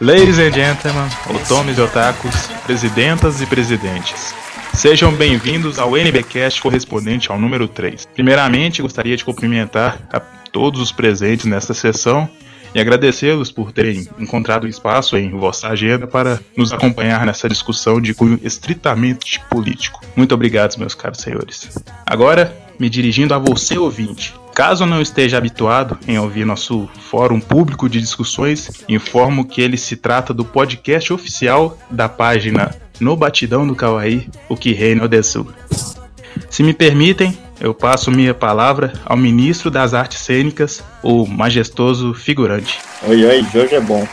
Ladies and gentlemen, otomes e otakus, presidentas e presidentes. Sejam bem-vindos ao NBcast correspondente ao número 3. Primeiramente, gostaria de cumprimentar a todos os presentes nesta sessão e agradecê-los por terem encontrado espaço em vossa agenda para nos acompanhar nessa discussão de cunho estritamente político. Muito obrigado, meus caros senhores. Agora, me dirigindo a você, ouvinte. Caso não esteja habituado em ouvir nosso fórum público de discussões, informo que ele se trata do podcast oficial da página No Batidão do Kawaii, o que reina o Desu. Se me permitem, eu passo minha palavra ao ministro das artes cênicas, o majestoso figurante. Oi, oi, Jojo é bom.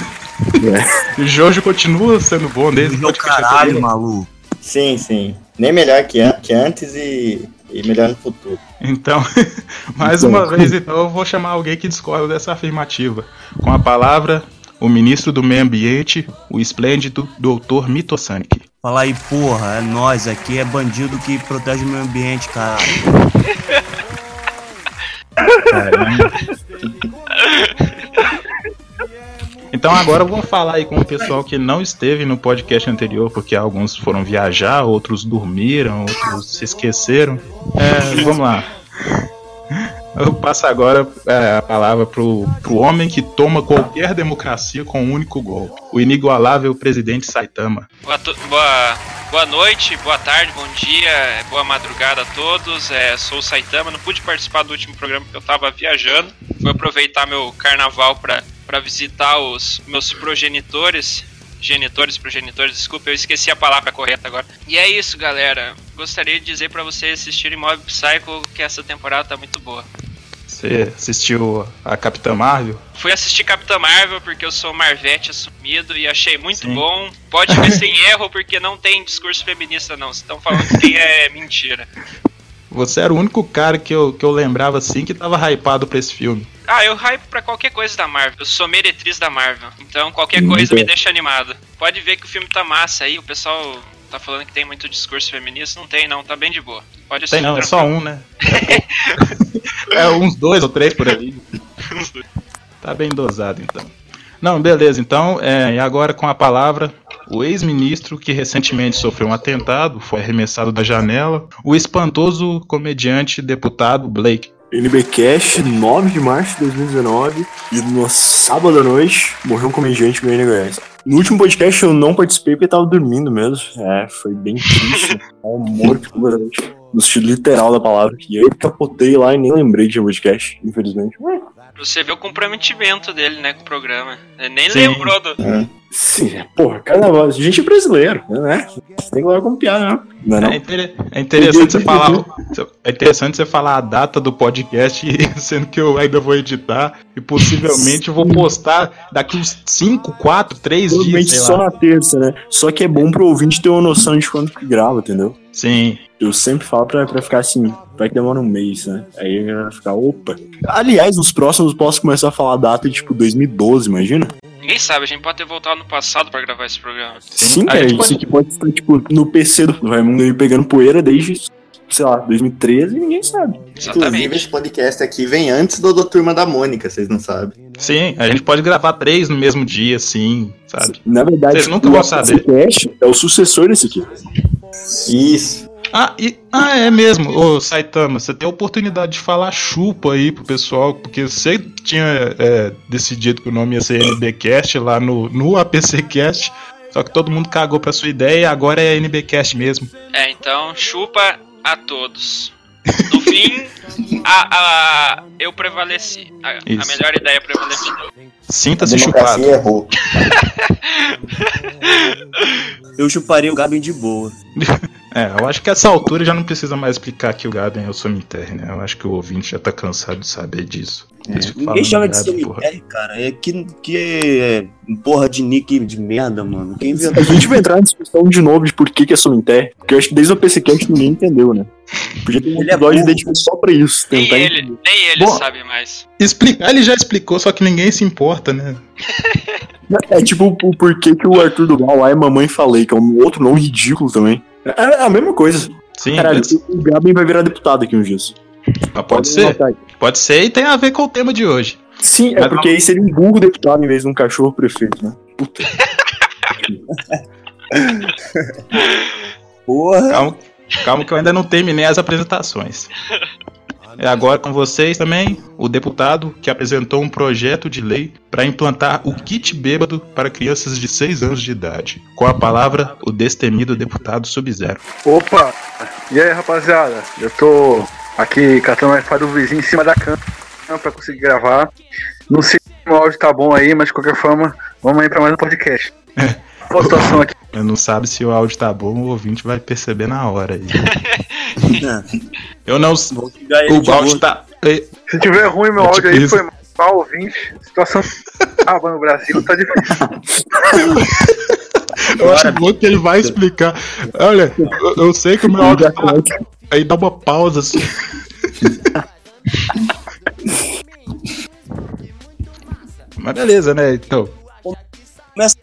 Jojo continua sendo bom desde o caralho, maluco. Sim, sim. Nem melhor que, an- que antes e, e melhor no futuro. Então, mais uma vez, então, eu vou chamar alguém que discorda dessa afirmativa. Com a palavra, o ministro do Meio Ambiente, o esplêndido doutor Mitosanic. Fala aí, porra, é nós aqui, é bandido que protege o meio ambiente, caralho. Então agora eu vou falar aí com o pessoal que não esteve no podcast anterior, porque alguns foram viajar, outros dormiram, outros se esqueceram. É, vamos lá. Eu passo agora é, a palavra pro, pro homem que toma qualquer democracia com um único golpe. O inigualável presidente Saitama. Boa, boa, boa noite, boa tarde, bom dia, boa madrugada a todos. É, sou o Saitama, não pude participar do último programa porque eu tava viajando. Fui aproveitar meu carnaval pra, pra visitar os meus progenitores. Genitores, progenitores, desculpa, eu esqueci a palavra correta agora. E é isso, galera. Gostaria de dizer pra vocês assistirem Mob Psycho que essa temporada tá muito boa. Você assistiu a Capitã Marvel? Fui assistir Capitã Marvel porque eu sou Marvete assumido e achei muito Sim. bom. Pode ver sem erro porque não tem discurso feminista não. Vocês estão falando que tem é mentira. Você era o único cara que eu, que eu lembrava assim que tava hypado pra esse filme. Ah, eu hype pra qualquer coisa da Marvel. Eu sou meretriz da Marvel. Então qualquer coisa me bem. deixa animado. Pode ver que o filme tá massa aí. O pessoal tá falando que tem muito discurso feminista. Não tem não, tá bem de boa. Pode Tem não, é só tranquilo. um, né? é uns dois ou três por ali. Tá bem dosado, então. Não, beleza. Então, é, e agora com a palavra, o ex-ministro que recentemente sofreu um atentado, foi arremessado da janela, o espantoso comediante deputado Blake. NBcast, 9 de março de 2019, e no sábado à noite morreu um comediante meu Goiás. No último podcast eu não participei porque tava dormindo mesmo. É, foi bem triste. né? Um morto completamente. No sentido literal da palavra. E aí eu capotei lá e nem lembrei de podcast, infelizmente. Você ver o comprometimento dele, né, com o programa. Ele nem Sim. lembrou do. Sim, é, porra, carnaval. A gente é brasileiro, né? Você tem que levar como piada, né? Não é não? É, inter- é interessante você falar. É interessante você falar a data do podcast, sendo que eu ainda vou editar e possivelmente eu vou postar daqui uns 5, 4, 3 dias. Só lá. na terça, né? Só que é bom pro ouvinte ter uma noção de quando que grava, entendeu? Sim. Eu sempre falo pra, pra ficar assim, vai que demora um mês, né? Aí vai ficar, opa. Aliás, nos próximos eu posso começar a falar a data de tipo 2012, imagina? Ninguém sabe, a gente pode ter voltado no passado pra gravar esse programa. Sim, A cara, gente isso pode- aqui pode estar tipo no PC do Raimundo aí pegando poeira desde, sei lá, 2013 e ninguém sabe. Inclusive, Exatamente. esse podcast aqui vem antes do, do Turma da Mônica, vocês não sabem. Sim, a gente pode gravar três no mesmo dia, sim, sabe? Na verdade, Vocês nunca o vão saber. podcast é o sucessor desse aqui. Isso. Ah, e, ah, é mesmo, ô Saitama, você tem a oportunidade de falar chupa aí pro pessoal, porque você tinha é, decidido que o nome ia ser NBcast lá no, no APCcast, só que todo mundo cagou pra sua ideia e agora é NBcast mesmo. É, então, chupa a todos. No fim, a, a- eu prevaleci. A, a melhor ideia prevaleceu. A Sinta-se chupado. errou. Eu chuparia o Gabi de boa. É, eu acho que essa altura já não precisa mais explicar que o Gaben é o cemitério, né? Eu acho que o ouvinte já tá cansado de saber disso. Ficam Ninguém chama de cemitério, cara. É que, que é porra de nick de merda, mano. Quem A gente vai entrar na discussão de novo de por que, que é Sominter, porque eu acho que desde o PCcast ninguém entendeu, né? Podia ter um é episódio dedicado só pra isso. Nem ele, entender. nem ele Bom. sabe mais. Explicar ele já explicou, só que ninguém se importa, né? É tipo o porquê que o Arthur Duval lá é Mamãe Falei, que é um outro nome ridículo também. É, é a mesma coisa. Sim, Caralho, pode, o Gabi vai virar deputado aqui uns dias. Mas pode ser. Pode ser e tem a ver com o tema de hoje. Sim, é Mas porque aí seria um burro deputado em vez de um cachorro prefeito, né? Puta. Porra. Calma, calma que eu ainda não terminei as apresentações. É agora com vocês também o deputado que apresentou um projeto de lei para implantar o kit bêbado para crianças de 6 anos de idade. Com a palavra, o destemido deputado Sub-Zero. Opa! E aí, rapaziada? Eu tô aqui catando o Wi-Fi do vizinho em cima da cama pra conseguir gravar. Não sei se o áudio tá bom aí, mas de qualquer forma, vamos aí pra mais um podcast. Qual a situação aqui? Eu não sabe se o áudio tá bom, o ouvinte vai perceber na hora aí. Eu não. O áudio tá. Se tiver ruim meu É áudio aí, isso. foi mal ouvinte. Situação tava no Brasil, tá difícil. Eu acho bom que ele vai explicar. Olha, eu, eu sei que o meu áudio tá. Aí dá uma pausa assim. Mas beleza, né? Então. Começa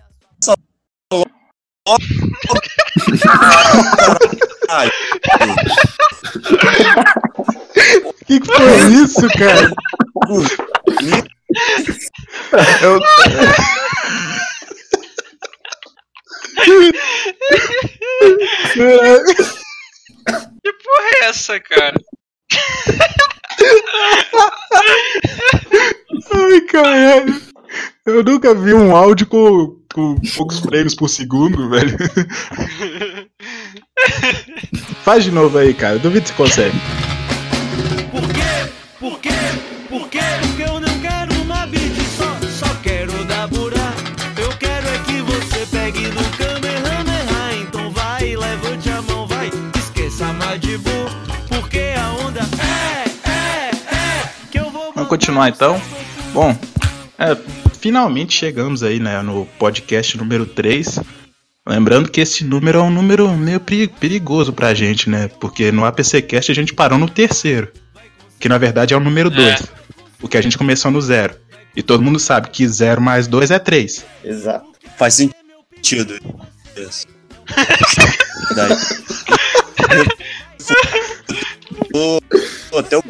Ai, O que, que foi isso, cara? Eu... Que porra é essa, cara? Ai, caralho. Eu nunca vi um áudio com, com poucos frames por segundo, velho. Faz de novo aí, cara. Duvido que você consegue. Continuar então. Bom, é, finalmente chegamos aí, né, no podcast número 3. Lembrando que esse número é um número meio peri- perigoso pra gente, né? Porque no APCcast a gente parou no terceiro. Que na verdade é o número 2. O que a gente começou no zero. E todo mundo sabe que 0 mais 2 é 3. Exato. faz sentido. Isso. Daí. Até o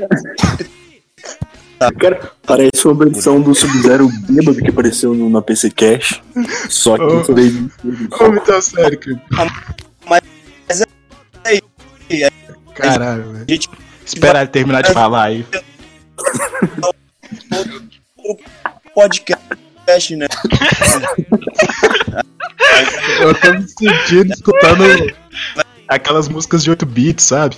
Cara, parece uma versão do Sub-Zero bêbado que apareceu no, na PC Cash. Só que Oh. daí. Ô, muito sério, cara. Mas é aí, Caralho, velho. gente Espera ele terminar de falar aí. podcast, né? Eu tô me sentindo escutando aquelas músicas de 8 bits, sabe?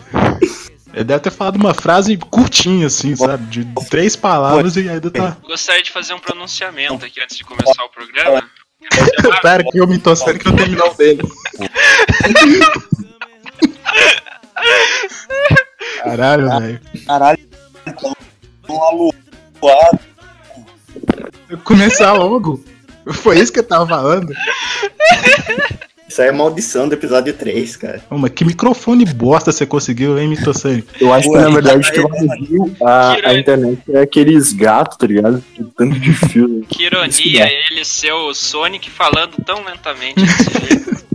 Ele deve ter falado uma frase curtinha, assim, sabe? De três palavras e ainda tá. Gostaria de fazer um pronunciamento aqui antes de começar o programa. Pera que eu me tô sendo que eu terminar o dele. Caralho, velho. Caralho, um aluado. Começar logo. Foi isso que eu tava falando. Isso aí é maldição do episódio 3, cara. Ô, mas que microfone bosta você conseguiu, hein, Mitosani? Eu acho que na verdade que Rio, a, a internet é aqueles gatos, tá ligado? Tem tanto de fio. Que ironia ele ser o Sonic falando tão lentamente desse jeito.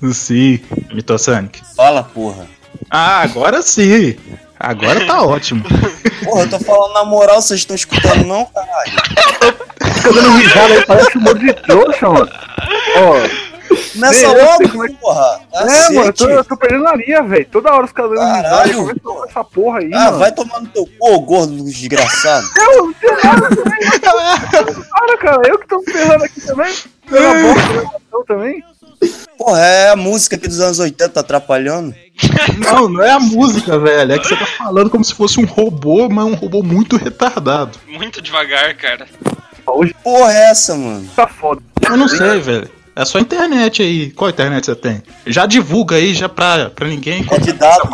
Sim, Mitosanic. Fala, porra. Ah, agora sim. Agora tá ótimo. Porra, eu tô falando na moral, vocês estão escutando não, caralho? Fica dando risada aí, parece um monte de trouxa, mano. Ó, Ei, sei logo, como é que- porra. é, mano, eu tô, Cacete. eu tô perdendo a linha, velho. Toda hora os caras dando risada. Caralho, Como é que essa porra aí, Ah, mano? vai tomar no teu cu, gordo desgraçado. Eu não tenho nada também. Para, cara, eu que tô me ferrando aqui também. Pela boca, eu também. Porra, é a música aqui dos anos 80 tá atrapalhando. Não, não é a música, velho. É que você tá falando como se fosse um robô, mas um robô muito retardado. Muito devagar, cara. Hoje Porra, é essa, mano? tá foda. Eu não sei, velho. É só internet aí. Qual internet você tem? Já divulga aí, já pra, pra ninguém. É de dados.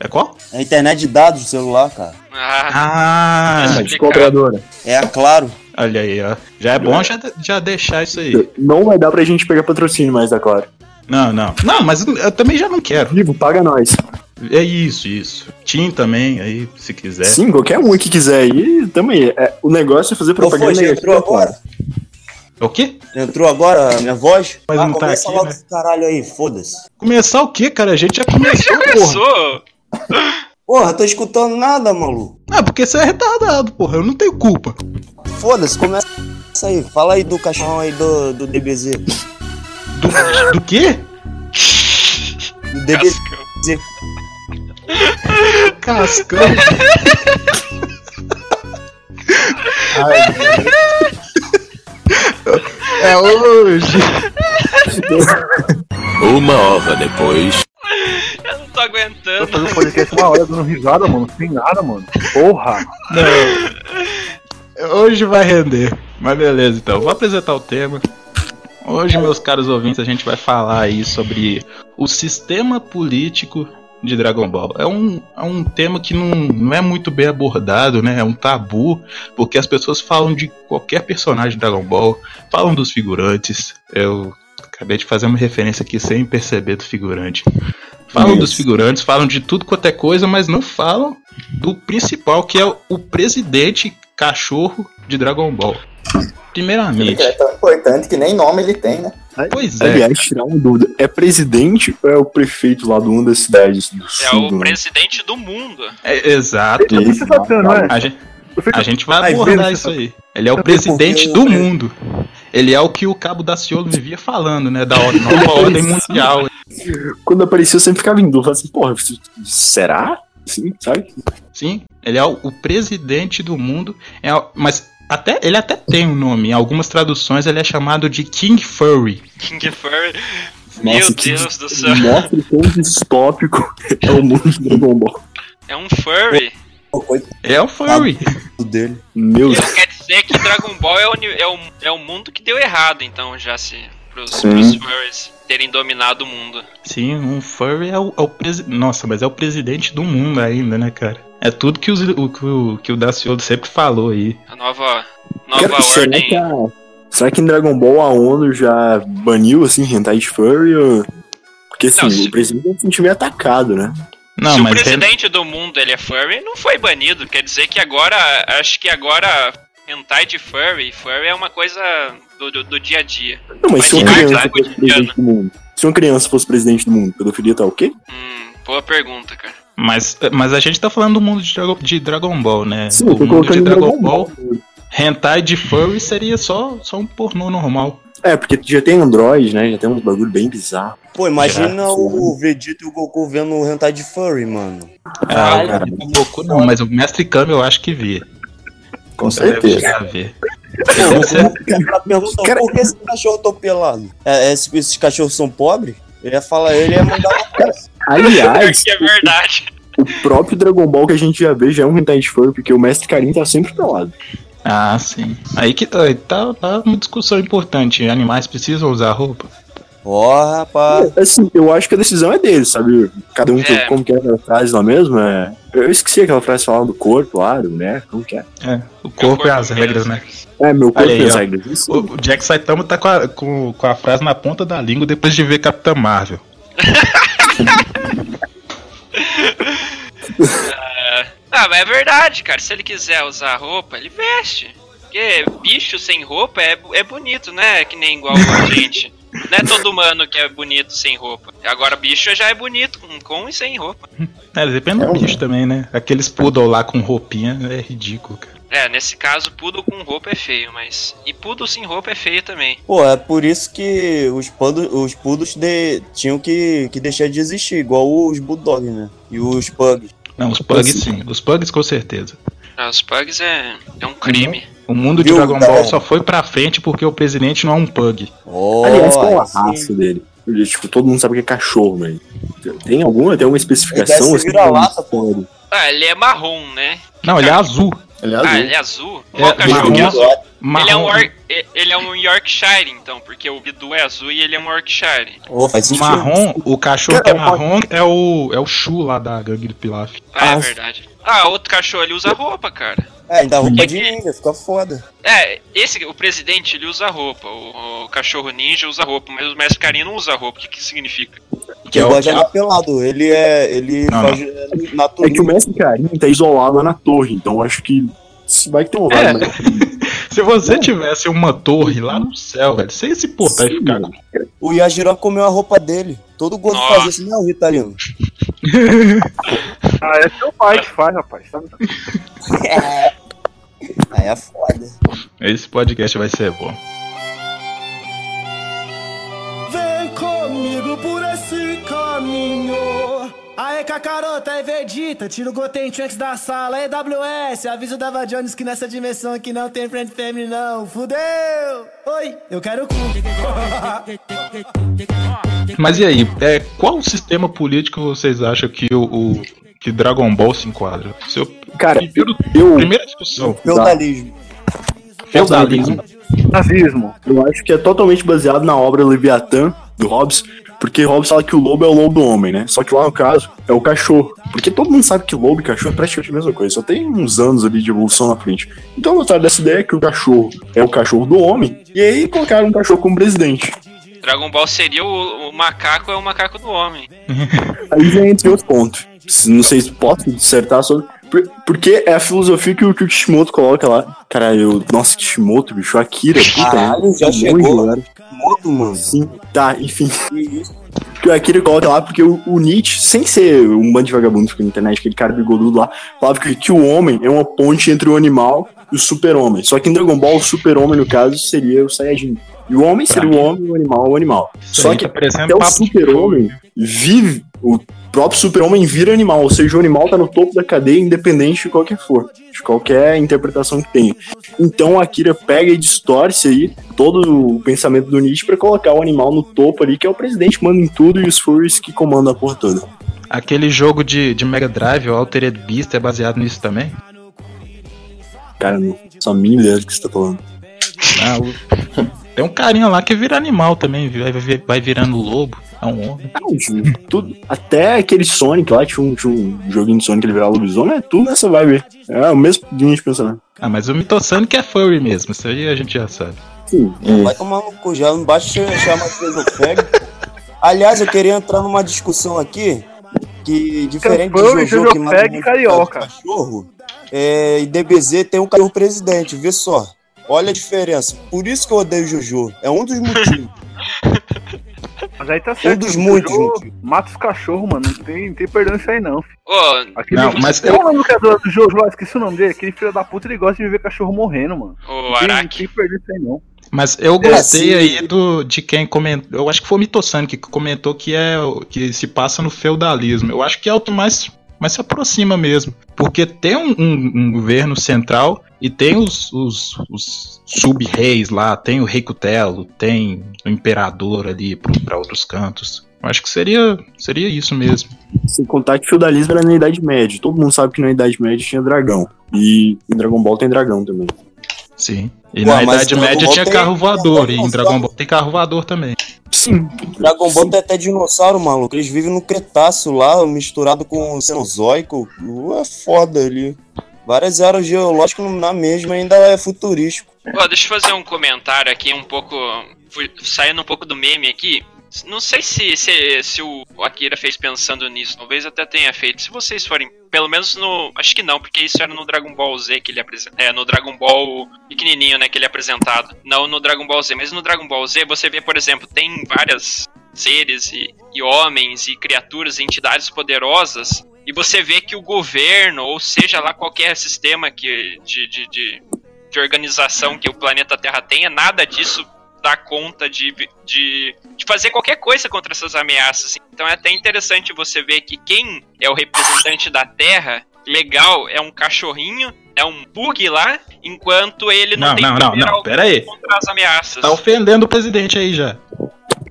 É qual? É a internet de dados do celular, cara. Ah, Ah. De operadora. É a Claro. olha aí, ó. Já é bom já, já deixar isso aí. Não vai dar pra gente pegar patrocínio mais da Claro. Não, não. Não, mas eu também já não quero. Vivo, paga nós. É isso, isso. Tim também, aí, se quiser. Sim, qualquer um que quiser aí, também. É, o negócio é fazer propaganda negativa. agora? É o quê? Entrou agora a minha voz? Mas ah, não tá começa aqui, logo né? esse caralho aí, foda-se. Começar o quê, cara? A gente já começou, porra. Começou! Porra, tô escutando nada, maluco. Ah, porque você é retardado, porra. Eu não tenho culpa. Foda-se, começa aí. Fala aí do cachorrão aí do, do DBZ. Do, do quê? Do DBZ. Cascão. É hoje. Uma hora depois. Eu não tô Tô aguentando. fazendo podcast uma hora dando risada, mano. Sem nada, mano. Porra. Não. Hoje vai render. Mas beleza, então. Vou apresentar o tema. Hoje, meus caros ouvintes, a gente vai falar aí sobre o sistema político de Dragon Ball. É um, é um tema que não, não é muito bem abordado, né? É um tabu, porque as pessoas falam de qualquer personagem de Dragon Ball, falam dos figurantes. Eu acabei de fazer uma referência aqui sem perceber do figurante. Falam dos figurantes, falam de tudo quanto é coisa, mas não falam do principal, que é o- o presidente cachorro de Dragon Ball. Primeiramente, Ele é tão importante que nem nome ele tem, né? Pois é. Aliás, tirar uma dúvida. É presidente ou é o prefeito lá de uma das cidades do É sul? o né? presidente do mundo. É, exato. Isso tendo, não é? A gente, a gente vai Ai, abordar isso aí. Ele é o presidente do mundo. Ele é o que o Cabo Daciolo vivia falando, né? Da nova ordem mundial. Quando apareceu, eu sempre ficava em dúvida. Assim, porra, será? Sim, sabe? Sim, ele é o, o presidente do mundo. É, o- mas até, ele até tem um nome. Em algumas traduções ele é chamado de King Furry. King Furry. Nossa, Meu Deus do céu. Mostra o quão distópico é o mundo do Dragon Ball. É um furry. É o Furry. dele. Meu Isso quer dizer que Dragon Ball é o, é o, é o mundo que deu errado, então, já se. Pros, Sim. pros furries terem dominado o mundo. Sim, um Furry é o, é o presidente. Nossa, mas é o presidente do mundo ainda, né, cara? É tudo que, os- o, que o, que o Daciolo sempre falou aí. A nova, nova Cara, será, ordem. que a- será que em Dragon Ball a ONU já baniu, assim, hentai de furry? Ou... Porque, assim, Não, se- o presidente é um time atacado, né? Não, Se o mas tem- presidente do mundo ele é furry, não foi banido. Quer dizer que agora. Acho que agora. Hentai de furry. Furry é uma coisa do, do, do dia a dia. Não, mas Mas se uma criança tá, fosse presidente do mundo... Se uma criança fosse presidente do mundo, pedofilia tá o quê? Hum, boa pergunta, cara. Mas, mas a gente tá falando do mundo de Dragon, de Dragon Ball, né? Sim, o mundo de Dragon Ball, hentai de furry seria só, só um pornô normal. É, porque já tem Android, né? Já tem uns bagulho bem bizarro. Pô, imagina Já. o Vegeta e o Goku vendo o hentai de furry, mano. Ah, cara, o Goku não, mas o Mestre Kami eu acho que vê. Com certeza. Cara- por que esse cachorro tão pelado? É, esse- esses cachorros são pobres? Ele ia falar, ele ia mandar uma Aliás, que é verdade. o próprio Dragon Ball que a gente já vê já é um hentai de furry, porque o Mestre Karin tá sempre pelado. Ah, sim. Aí que tá, tá, tá uma discussão importante. Animais precisam usar roupa? Ó, rapaz. Assim, eu acho que a decisão é deles, sabe? Cada um, É. como que é aquela frase lá mesmo? É... Eu esqueci aquela frase falando do corpo lá, do né? Como que é? É, o corpo e as regras, né? É, meu corpo e as regras. Isso. O, o Jack Saitama tá com a, com, com a frase na ponta da língua depois de ver Capitã Marvel. Ah, mas é verdade, cara. Se ele quiser usar roupa, ele veste. Porque bicho sem roupa é, é bonito, né? Que nem igual a gente. Não é todo humano que é bonito sem roupa. Agora, bicho já é bonito com, com e sem roupa. É, depende do bicho também, né? Aqueles poodle lá com roupinha é ridículo, cara. É, nesse caso, poodle com roupa é feio, mas. E poodle sem roupa é feio também. Pô, é por isso que os, pando, os pudos de, tinham que, que deixar de existir, igual os bulldogs, né? E os pugs. Não, os pugs sim. Os pugs com certeza. Ah, os pugs é, é um crime. O mundo de Viu, Dragon? Ball só foi pra frente porque o presidente não é um pug. Oh, Aliás, qual a raça dele? Tipo, todo mundo sabe que é cachorro, mas. Tem alguma? Tem alguma especificação? Ele deve assim, vira-lata, um- Ah, ele é marrom, né? Não, ele é azul. Ele é Ah, azul. ele é azul? É, Qual cachorro marrom. que é azul? Marrom. Ele é, um Or- ele é um Yorkshire, então, porque o Bidu é azul e ele é um Yorkshire. Oh, faz O marrom, o cachorro que é marrom é o, é o Shu lá da gangue do Pilaf. Ah, é Ah, verdade. Ah, outro cachorro, ele usa roupa, cara. É, ainda roupa Porque de ninja, fica foda. É, esse, o presidente, ele usa roupa. O, o cachorro ninja usa roupa, mas o mestre carinho não usa roupa. O que que significa? Que é o- gosta de andar pelado. Ele é. Ele Não, faz É natural. que o Mestre Karin tá isolado lá na torre, então acho que. se Vai que tem um É. mas- Se você tivesse uma torre lá no céu, velho, você ia se portar e ficar. O Yajiro comeu a roupa dele. Todo gordo Nossa. fazia assim, não, Ritalino. Ah, é seu pai que faz, rapaz. Tá- Aí é foda. Esse podcast vai ser bom. Vem comigo por esse caminho. Aê, Cacarota, é Vegeta. Tira o Goten Trunks da sala. É WS. Aviso Dava Jones que nessa dimensão aqui não tem friend family, não. Fudeu! Oi, eu quero cu. Mas e aí, é, qual sistema político vocês acham que o, o- que Dragon Ball se enquadra? Seu Cara, primeiro, eu, primeira discussão. Feudalismo. Feudalismo. Nazismo. eu acho que é totalmente baseado na obra Leviatã, do Hobbes, porque Hobbes fala que o lobo é o lobo do homem, né? Só que lá no caso é o cachorro. Porque todo mundo sabe que lobo e cachorro é praticamente a mesma coisa, só tem uns anos ali de evolução na frente. Então botaram dessa ideia que o cachorro é o cachorro do homem, e aí colocaram um cachorro como presidente. Dragon Ball seria o, o macaco é o macaco do homem. Aí vem entre outros pontos. Não sei se posso dissertar sobre. por- Porque é a filosofia que o, que o Kishimoto coloca lá. Cara, eu. Nossa, Kishimoto, bicho, Akira, puta. Caralho, já é chegou. longe, galera. Moto, mano. Sim, tá, enfim. Que o Akira coloca lá, porque o, o Nietzsche, sem ser um bando de vagabundos na internet, aquele cara bigodudo lá, falava que, que o homem é uma ponte entre o animal e o super-homem. Só que em Dragon Ball, o super-homem, no caso, seria o Saiyajin. E o homem seria o homem o animal o animal. Isso Só que tá até o super-homem vive, o próprio super-homem vira animal, ou seja, o animal tá no topo da cadeia, independente de qualquer for, de qualquer interpretação que tenha. Então a Akira pega e distorce aí todo o pensamento do Nietzsche pra colocar o animal no topo ali, que é o presidente que manda em tudo e os furries que comandam a porra toda. Aquele jogo de, de Mega Drive, o Altered Beast, é baseado nisso também? Cara, não só mim ideia do que você tá falando. Ah, o- Tem um carinha lá que vira animal também, vai, vai, vai virando lobo. É um homem. Tudo, até aquele Sonic lá, tinha um, tinha um joguinho de Sonic que ele virava lobisomem, é tudo nessa vibe. É o mesmo linha de pensamento. Ah, mas o Mitosonic é furry mesmo, isso aí a gente já sabe. Sim, Vai tomar no cu, já não basta chamar de esofego. Aliás, eu queria entrar numa discussão aqui que, diferente Campeão de e Jojo, que mata carioca. cachorro, é, e DBZ tem um cachorro presidente, vê só. Olha a diferença. Por isso que eu odeio Jojo. É um dos motivos. Mas aí tá certo. dos o muitos motivos. Mata os cachorros, mano. Não tem, não tem perdão isso aí, não. filho. Ô, Aquele Não, mas Qual eu- é o nome do criador do Jojo? Esqueci o nome dele. Aquele filho da puta, ele gosta de ver cachorro morrendo, mano. ô Não tem, não Araki. tem perdão isso aí, não. Mas eu É, gostei sim. aí do, de quem comentou. Eu acho que foi o Mitosonic que comentou que é que se passa no feudalismo. Eu acho que é o que mais, mais se aproxima mesmo. Porque tem um, um- um governo central e tem os, os, os sub-reis lá, tem o rei Cutelo, tem o imperador ali para outros cantos. Eu acho que seria, seria isso mesmo. Sem contar que feudalismo era na Idade Média. Todo mundo sabe que na Idade Média tinha dragão. E em Dragon Ball tem dragão também. Sim. E Ué, na Idade Média Ball tinha tem- carro voador. E em Dragon. Ball tem carro voador também. Sim. Dragon Ball tem até dinossauro, maluco. Eles vivem no Cretáceo lá, misturado com o Cenozoico. Uh, É foda ali. Várias eras geológicas na mesma ainda é futurístico. Ó, deixa eu fazer um comentário aqui, um pouco. saindo um pouco do meme aqui. Não sei se, se, se o Akira fez pensando nisso, talvez até tenha feito. Se vocês forem, pelo menos no. Acho que não, porque isso era no Dragon Ball Z que ele apresenta. É, no Dragon Ball pequenininho, né, que ele é apresentado. Não no Dragon Ball Z, mas no Dragon Ball Z você vê, por exemplo, tem várias seres e, e homens e criaturas e entidades poderosas. E você vê que o governo, ou seja lá qualquer sistema que, de, de, de, de organização que o planeta Terra tenha, nada disso dá conta de, de, de fazer qualquer coisa contra essas ameaças. Então é até interessante você ver que quem é o representante da Terra, legal, é um cachorrinho, é um bug lá, enquanto ele não, Não, tem não, não, não, pera aí. contra as ameaças. Tá ofendendo o presidente aí já.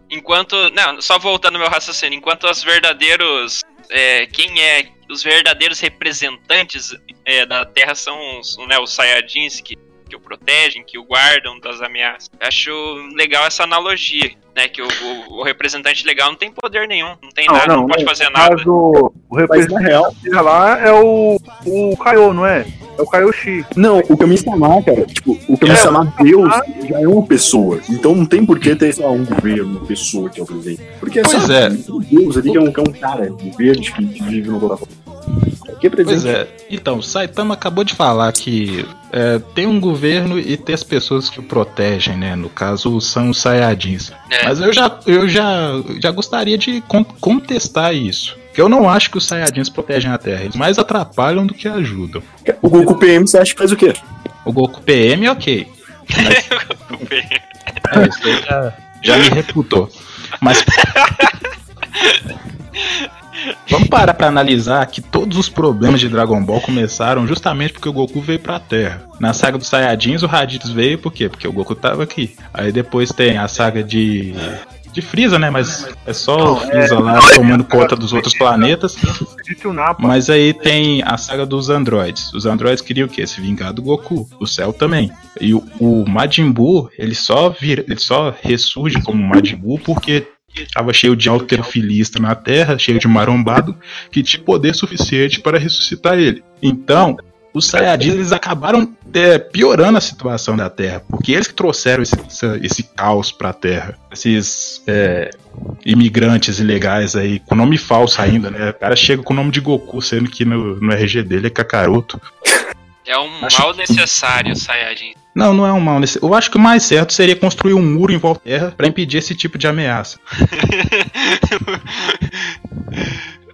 Enquanto. Não, só voltando ao meu raciocínio. Enquanto os verdadeiros. é, quem é. Os verdadeiros representantes é, da Terra são os, né, os Saiyajins que, que o protegem, que o guardam das ameaças. Acho legal essa analogia, né? Que o, o- o representante legal não tem poder nenhum, não tem nada, não, pode fazer nada. Mas o, o Mas na representante real. lá é o, o Kaiô, não é? É o Kaioshi. Não, o Kami-sama, cara, tipo, o Kami-sama Deus já é uma pessoa. Então não tem por que ter, sei lá, um governo, uma pessoa que é o presidente. Porque Pois sabe, é. um Deus ali que é um, que é um cara verde que, que vive no coração. Que presente? Pois é. Então, o Saitama acabou de falar que é, tem um governo e tem as pessoas que o protegem, né? No caso, são os Saiyajins. É. Mas eu já, eu já, já gostaria de con- contestar isso. Porque eu não acho que os Saiyajins protegem a Terra. Eles mais atrapalham do que ajudam. O Goku PM você acha que faz o quê? O Goku PM, ok. É, isso aí já, já me refutou. Mas. Vamos parar pra analisar que todos os problemas de Dragon Ball começaram justamente porque o Goku veio pra Terra. Na saga dos Saiyajins, o Raditz veio por quê? Porque o Goku tava aqui. Aí depois tem a saga de. De Freeza, né? Mas é só o Freeza lá tomando conta dos outros planetas. Mas aí tem a saga dos androides. Os androides queriam o quê? Se vingar do Goku. O Cell também. E o, o Majin Buu, ele só vira, ele só ressurge como Majin Buu porque estava cheio de alterofilista na Terra, cheio de marombado, que tinha poder suficiente para ressuscitar ele. Então, os Saiyajins eles acabaram é, piorando a situação da Terra, porque eles que trouxeram esse, essa- esse caos para a Terra. Esses é, imigrantes ilegais aí, com nome falso ainda, né? O cara chega com o nome de Goku, sendo que no, no RG dele é Kakaroto. É um mal necessário, Saiyajin. Não, não é um mal. nesse- Eu acho que o mais certo seria construir um muro em volta da Terra para impedir esse tipo de ameaça.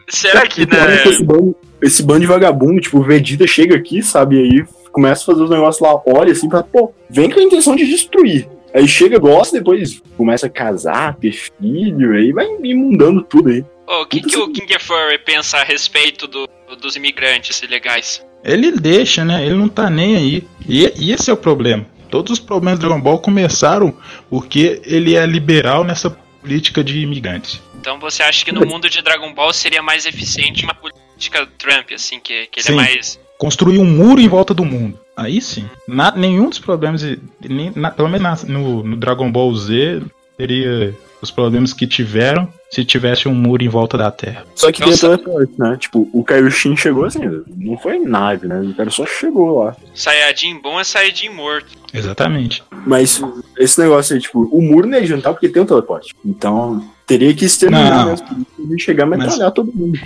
Será que, E né? esse, bando, esse bando de vagabundo, tipo, o Vegeta chega aqui, sabe? Aí começa a fazer os negócios lá, olha assim, pra, pô, vem com a intenção de destruir. Aí chega, gosta, depois começa a casar, ter filho, aí vai imundando tudo aí. O que, que o King Furry pensa a respeito do- dos imigrantes ilegais? Ele deixa, né? Ele não tá nem aí. E, e esse é o problema. Todos os problemas do Dragon Ball começaram porque ele é liberal nessa política de imigrantes. Então você acha que no mundo de Dragon Ball seria mais eficiente uma política Trump, assim, que, que ele Sim. é mais. Construir um muro em volta do mundo. Aí sim. Na- nenhum dos problemas, nem, na- pelo menos na- no, no Dragon Ball Z, teria os problemas que tiveram se tivesse um muro em volta da Terra. Só que tem Nossa. a teleporte, né? Tipo, o Kaioshin chegou assim, não foi nave, né? O cara só chegou lá. Saiyajin bom é Saiyajin morto. Exatamente. Mas esse negócio aí, tipo, o muro não ia adiantar porque tem o teleporte. Então, teria que exterminar Não. mesmo. Ele chegar e Mas- todo mundo.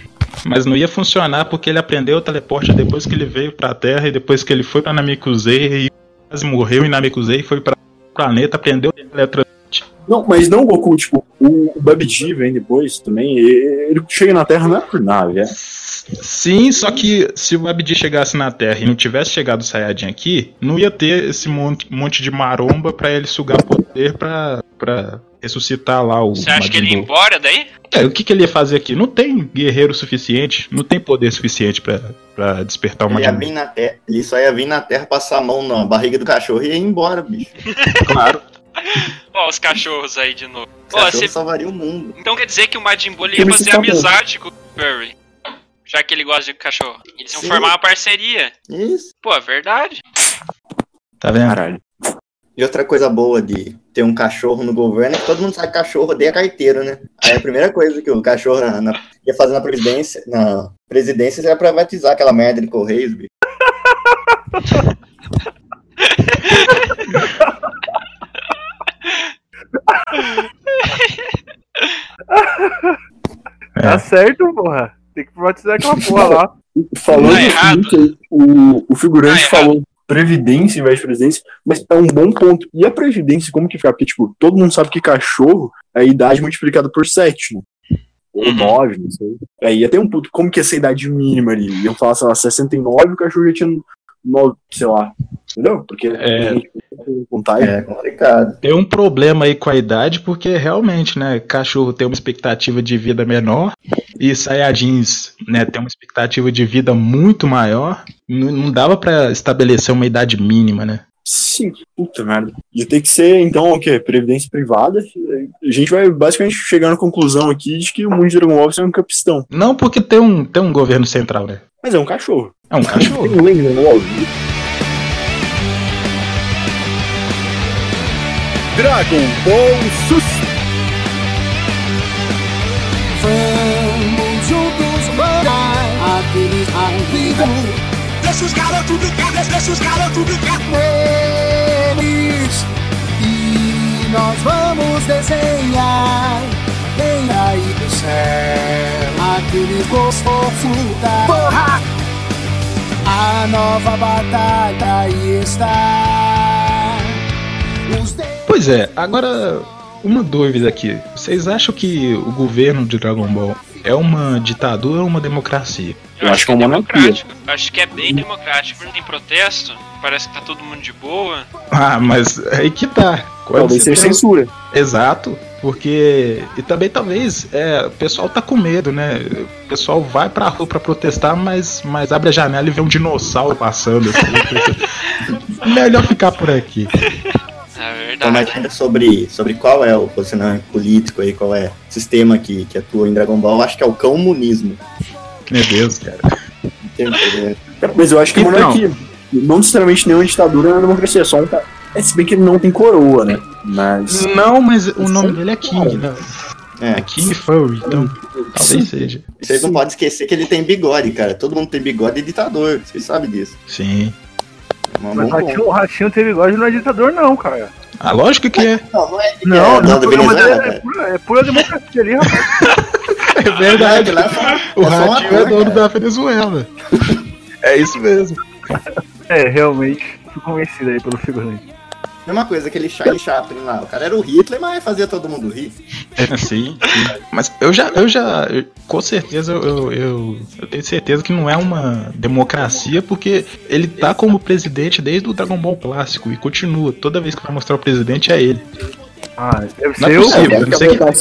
Mas não ia funcionar porque ele aprendeu o teleporte depois que ele veio pra Terra e depois que ele foi pra Namekusei e quase morreu em Namekusei e foi pra planeta, aprendeu o teletransporte. Não, mas não o Goku, tipo, o, o Babidi vem depois também. Ele chega na Terra não é por nave, é. Sim, só que se o Abdi chegasse na Terra e não tivesse chegado o Saiyajin aqui, não ia ter esse monte, monte de maromba pra ele sugar poder pra, pra ressuscitar lá o Você acha que ele ia Majin embora daí? É, o que, que ele ia fazer aqui? Não tem guerreiro suficiente, não tem poder suficiente pra, pra despertar o Ele ia Majin vir Buu. na terra, ele só ia vir na terra, passar a mão na barriga do cachorro e ir embora, bicho. Claro. Ó, os cachorros aí de novo. Ó, cachorro você- salvaria o mundo. Então quer dizer que o Majin Buu ia fazer amizade com o Furry. Já que ele gosta de cachorro. Eles iam Sim. formar uma parceria. Isso. Pô, é verdade. Tá vendo? Caralho. E outra coisa boa de ter um cachorro no governo é que todo mundo sabe que cachorro odeia carteiro, né? Aí a primeira coisa que o cachorro na- na- ia fazer na presidência, na presidência era privatizar aquela merda de Correios, bicho. Tá É. certo, porra. Tem que privatizar aquela porra lá. Falou Tá do errado. o, o figurante Tá errado. falou previdência em vez de presidência, mas é um bom ponto. E a previdência, como que fica? Porque, tipo, todo mundo sabe que cachorro é a idade multiplicada por 7, né? Ou Uhum. 9, não sei. É, ia ter um ponto. Como que é essa idade mínima ali? Iam falar, sei lá, 69 e o cachorro já tinha 9, sei lá. Entendeu? Porque É. contagem. É complicado. Tem um problema aí com a idade, porque realmente, né, cachorro tem uma expectativa de vida menor e Saiyajins, né, tem uma expectativa de vida muito maior. Não, não dava pra estabelecer uma idade mínima, né? Sim, puta merda. Ia ter que ser, então, o quê? Previdência privada. A gente vai basicamente chegar na conclusão aqui de que o mundo de Dragon Ball é um capistão. Não porque tem um, tem um governo central, né? Mas é um cachorro. É um cachorro. Tem um link no Dragon Ball Super. Vamos juntos mandar aquele ao vivo. Deixa os garotos brincar, deixa os garotos brincar. Eles e nós vamos desenhar bem aí do céu aquele gostoso da porra A nova batalha está. Pois é, agora uma dúvida aqui. Vocês acham que o governo de Dragon Ball é uma ditadura ou uma democracia? Eu acho que é uma monarquia. democrático. Acho que é bem democrático. Não tem protesto, parece que tá todo mundo de boa. Ah, mas aí que tá. Quando Talvez seja tem- censura. Exato, porque. E também talvez é, o pessoal tá com medo, né? O pessoal vai pra rua pra protestar, mas, mas abre a janela e vê um dinossauro passando assim. Melhor ficar por aqui. É Então, mas verdade. ainda sobre, sobre qual é o posicionamento político aí, qual é o sistema que, que atua em Dragon Ball, acho que é o comunismo. Meu Deus, cara. Mas eu acho que Então. monarquia. Não necessariamente nenhuma ditadura na democracia, só um cara. É, se bem que ele não tem coroa, né? Mas. Não, mas o nome dele é King, né? É É, King Furry, então talvez seja. vocês não podem esquecer que ele tem bigode, cara. Todo mundo tem bigode e ditador, vocês sabem disso. Sim. É Mas ratinho, o ratinho tem bigode não é ditador, não, cara. Ah, lógico que é. Não, não é, Não, é, da programa dele Venezuela, é cara. pura, é pura democracia ali, rapaz. É verdade. Lá é só- O é Ratinho é dono cara. da Venezuela. É isso mesmo. É, realmente. Fui convencido aí pelo figurante. Mesma coisa, aquele Charlie Chaplin lá. O cara era o Hitler, mas fazia todo mundo rir. É, sim, sim. Mas eu já, eu já, eu- com certeza, eu, eu, eu tenho certeza que não é uma democracia, porque ele tá como presidente desde o Dragon Ball clássico e continua. Toda vez que vai mostrar o presidente é ele. Ah, deve Não é eu. possível. É, não sei que- é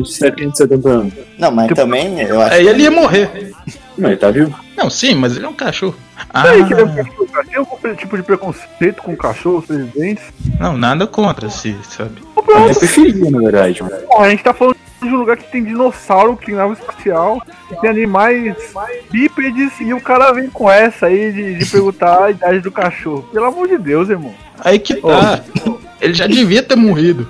de 170 anos. Não, mas também eu acho Aí ele ia morrer. Mas ele tá vivo. Não, sim, mas ele é um cachorro. Ah, Peraí, que é. Tem algum tipo de preconceito com cachorros, presidentes? não, nada contra, se sabe. Eu preferia, na verdade. mano. A gente tá falando de um lugar que tem dinossauro, que tem nave espacial, que tem animais bípedes, e o cara vem com essa aí de, de perguntar a idade do cachorro. Pelo amor de Deus, irmão. Aí que tá. Ele já devia ter morrido.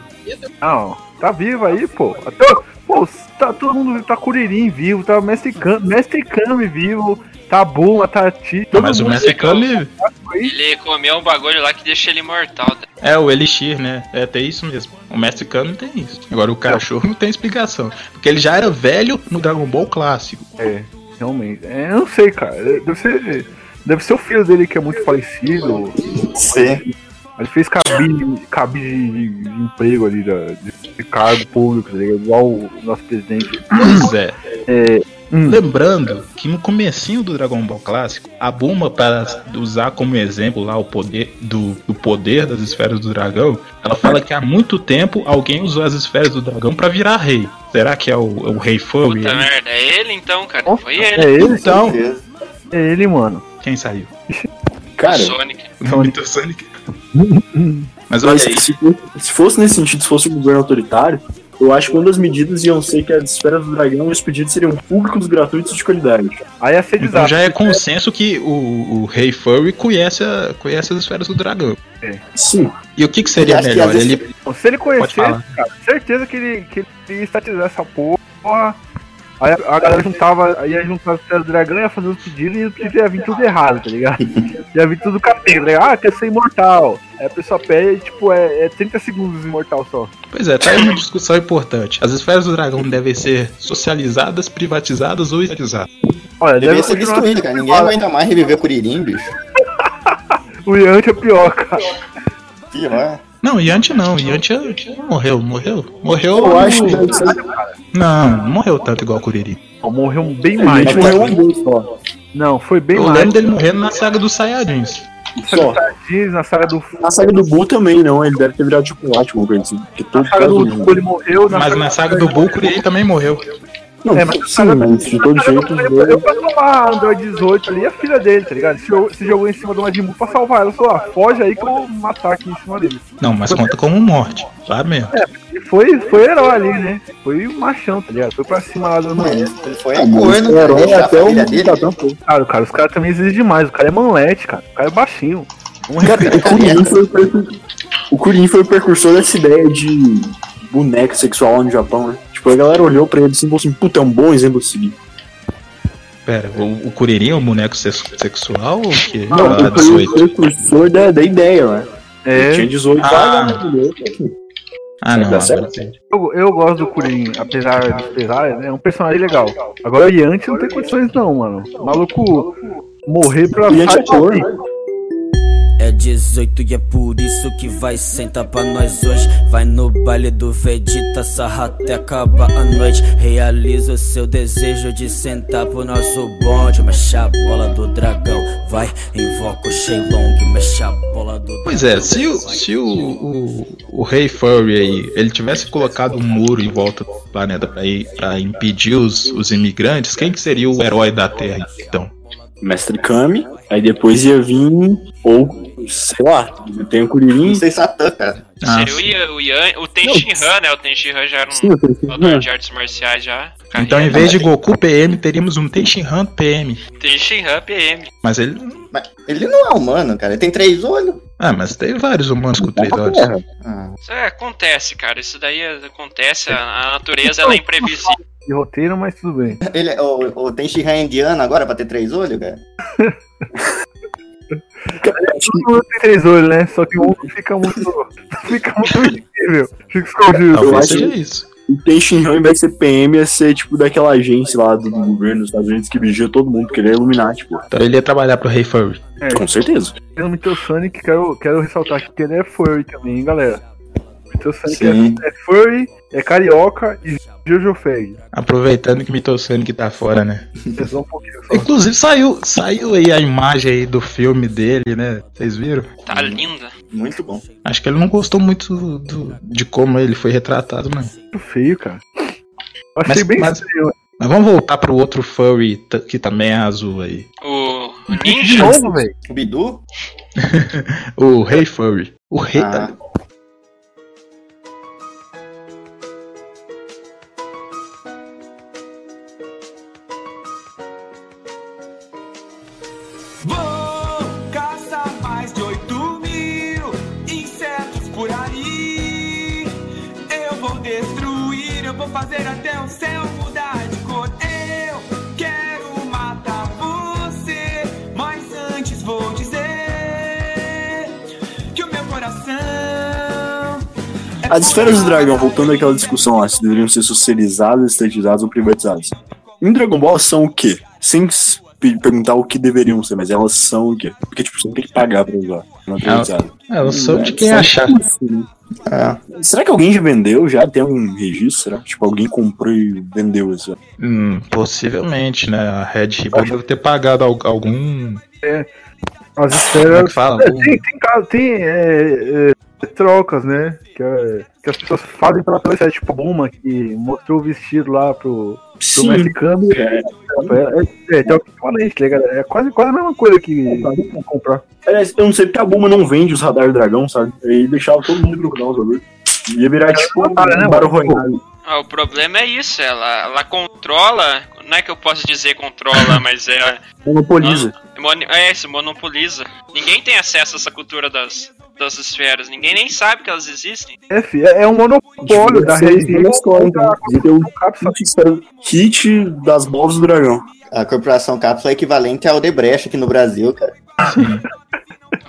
Não, tá vivo aí, pô. Até, pô, tá todo mundo vivo, tá Kuririn vivo, tá Mestre Kami, Mestre Kami vivo, tá Buma, tá todo Mas o mundo Mestre Kami Ele comeu um bagulho lá que deixa ele imortal. é o Elixir, né? É tem isso mesmo. O Mestre Kami tem isso. Agora o cachorro não tem explicação. Porque ele já era velho no Dragon Ball clássico. É, realmente. É, eu não sei, cara. Deve ser. Deve ser o filho dele que é muito falecido. Sim. Ele fez cabide, cabide de, de emprego ali, de, de cargo público, tá ligado? Igual o nosso presidente. Pois é. É, hum, Lembrando que no comecinho do Dragon Ball clássico, a Bulma, para usar como exemplo lá o poder do, do poder das esferas do dragão, ela fala que há muito tempo alguém usou as esferas do dragão para virar rei. Será que é o, é o rei Furry? Puta merda, é ele então, cara. Foi é ele. ele? Então. É ele, mano. quem saiu? Cara, Sonic. Muito Sonic. Mas olha mas aí, se, fosse- se fosse nesse sentido, se fosse um governo autoritário, eu acho que uma das medidas iam ser que as esferas do dragão e os pedidos seriam públicos, gratuitos e de qualidade. Aí ia ser então desastre. já é consenso que o, o rei Furry conhece, a- conhece as esferas do dragão. Sim. E o que, que seria que melhor? vezes- Ele Se ele conhecesse, cara, certeza que ele, que ele ia estatizar essa porra. Aí a, a galera juntava, aí ia juntar o do dragão, ia fazer os pedidos e os pedidos ia vir tudo errado, tá ligado? ia vir tudo capeta, tá ligado? Ah, quer ser imortal. Aí a pessoa pede e, tipo, é, é 30 segundos imortal só. Pois é, tá aí uma discussão importante. As esferas do dragão devem ser socializadas, privatizadas ou estatizadas. Olha, deve ser destruído, cara. Ninguém aguenta mais reviver o Kuririn, bicho. O Yanti é pior, cara. Pior. Não, Yanti não. Yanti morreu, morreu. Morreu. Eu acho que. Não, não morreu tanto igual o Kuririn. Ó, Morreu bem mais. Ele morreu uma vez só. Não, foi bem Eu mais. lembro dele morrendo na saga dos Saiyajins. Só. Na saga do Na saga do Buu também, não. Ele deve ter virado tipo um ótimo, coisa assim. Porque todo na saga do Tubo ele morreu. Na Mas na saga do Buu, o Kuririn também morreu. Não, É, mas- sim, mas de todo jeito, os Eu, dois. eu pra tomar Android 18 ali, a filha dele, tá ligado? Se, eu, se jogou em cima do Majin Buu pra salvar ela, só, ah, foge aí que eu vou matar aqui em cima dele. Não, mas conta como morte. Claro mesmo. E foi, foi herói ali, né? Foi um machão, tá ligado? Foi pra cima lá das mulheres. Ele foi Ah, corno, cara. herói a até o. Cidadão foi. Cara, cara, os caras também exigem demais. O cara é manlete, cara. O cara é baixinho. Um Cara, o Kuririn foi o precursor. O Kuririn foi o precursor dessa ideia de boneco sexual lá no Japão, né? Tipo, a galera olhou pra ele assim e falou assim, puta, é um bom exemplo a seguir. Pera, o, o Kuririn é um boneco sex- sexual ou o quê? Não, Ah, ele foi 18. o precursor da, da ideia, né? Ele tinha É, 18 Ah. vagas, né? Ah, não. Dá agora certo? entendi. eu, eu gosto do Kuririn, apesar de pesar, é um personagem legal. Agora o Yanti não tem condições não, mano. O maluco morrer pra Ele é sair ator, né? É 18 e é por isso que vai sentar pra nós hoje. Vai no baile do Vegeta, sarra até acabar a noite. Realiza o seu desejo de sentar pro nosso bonde. Mexe a bola do dragão, vai, invoca o Shenlong. Mexe a bola do Pois é, se, o, se o, o, o Rei Furry aí, ele tivesse colocado um muro em volta do planeta pra, ir, pra impedir os, os imigrantes, quem que seria o herói da Terra, então? Mestre Kami, aí depois ia vir, ou, sei lá, tem o Não Kuririn. sei Satã, cara. Ah, Seria o Yan, o, Yan, o Ten Shinhan, né? O Ten Shinhan já era Sim, um lutador né? de artes marciais já. Então, em vez de Goku PM, teríamos um Tenshinhan PM. Ten Shinhan PM. Mas ele. Mas ele não é humano, cara. Ele tem três olhos. Ah, mas tem vários humanos com três Tá olhos. Terra. Ah, Isso é, acontece, cara. Isso daí é- acontece. A, a natureza ela é imprevisível. De roteiro, mas tudo bem. ele, é- o, o, tem Shihan indiano agora pra ter três olhos, cara? Todo mundo tem três olhos, né? Só que um fica muito. fica muito visível. Fica escondido. Eu acho seja que- isso. O Ten Shinhan, ao invés de ser PM, ia ser tipo daquela agência lá do, do governo dos Estados Unidos que vigia todo mundo, porque ele é Illuminati, pô. Então ele ia trabalhar pro Rei Furry. Com certeza. O Meteor Sonic, quero, quero ressaltar aqui que ele é furry também, hein, galera. O Meteor Sonic Sim. é, é furry, é carioca e Jojo Fag. Aproveitando que Mitosonic tá fora, né? Só um pouquinho só. Inclusive saiu, saiu aí a imagem aí do filme dele, né? Vocês viram? Tá linda. Muito bom. Acho que ele não gostou muito do- de como ele foi retratado, não. Muito feio, cara. Eu achei Mas- bem mas- feio. Mas vamos voltar pro outro furry que também é azul aí. O, o De Ninja. novo, velho. O Bidu? O Rei Furry. O Rei. Ah. Fazer até o céu mudar de cor. Eu quero matar você, mas antes vou dizer que o meu coração. é As esferas do dragão, voltando àquela discussão lá, se deveriam ser socializadas, estatizadas ou privatizadas. Em Dragon Ball são o quê? Sem s- pe- perguntar o que deveriam ser, mas elas são o quê? Porque, tipo, você não tem que pagar pra usar. Não é. É, eu sou de quem Sabe achar. assim? Ah, Será que alguém já vendeu? Já tem um registro? Será que tipo, alguém comprou e vendeu isso? Hum, possivelmente, né? A Red Ribbon deve ter pagado al- algum. As Como é esferas. que fala? É, Algum- tem, tem, caso- tem é, é, trocas, né? Que, é- que as pessoas fazem pela televisão, tipo a Buma, que mostrou o vestido lá pro, pro. Mestre Kami. É. É, é, é, o equivalente, tá ligado? É quase, quase a mesma coisa que comprar. Aliás, eu não sei porque a Buma não vende os radar dragão, sabe? Aí deixava todo mundo procurar os bagulhos. Ia virar tipo um né, Battle? Royale. Ah, o problema é isso, ela, ela controla. Não é que eu posso dizer controla, mas é. Monopoliza. É, se monopoliza. Ninguém tem acesso a essa cultura das, das esferas. Ninguém nem sabe que elas existem. É, fi, é, é um monopólio da Vocês Red não Ribbon escolhem, contra então. Devia ter o a Capsa. hit das bolas do dragão. a corporação Cápsula é equivalente ao Odebrecht aqui no Brasil, cara.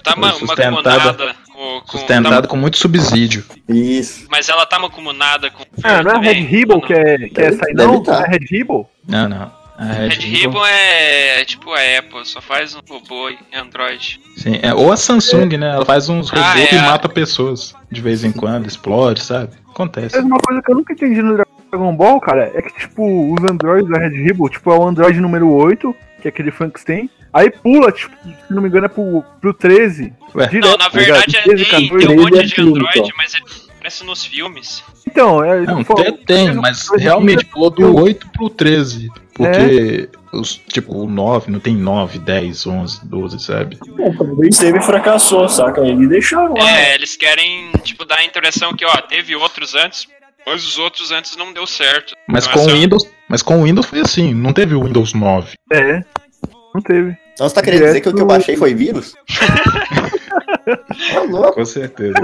Tá ma- Sustentada- mancomunada com. com Sustentado tá- com muito subsídio. Isso. mas ela tá mancomunada com. Ah, não é a Red? Ribbon que é, que é essa não? tá. Não é a Red Ribbon? Não, não. A Red, Red Ribbon é, é tipo a Apple, só faz um robô e Android. Sim, é, ou a Samsung, né? Ela faz uns Ah, robôs é. e mata pessoas de vez em quando, explode, sabe? Acontece. Mas uma coisa que eu nunca entendi no Dragon Ball, cara, é que, tipo, os androids da Red Ribbon, tipo, é o Android número 8, que é aquele Frankenstein, aí pula, tipo, se não me engano, é pro, pro 13. Ué. direto, Não, na verdade é, 13, tem, 14. tem um monte é de Android, então. mas ele aparece nos filmes. Então, é. Não, tipo, tem, tem, mas realmente pulou do 8 pro 13. Porque, os, tipo, o 9 não tem 9, 10, 11, 12, sabe? É, talvez teve e fracassou, saca? Aí deixaram lá. É, eles querem, tipo, dar a impressão que, ó, teve outros antes, mas os outros antes não deu certo. Mas Então, com o essa- Windows, mas com o Windows foi assim, não teve o Windows 9. É. Não teve. Então você tá querendo dizer que o que eu baixei foi vírus? Tá louco. Com certeza.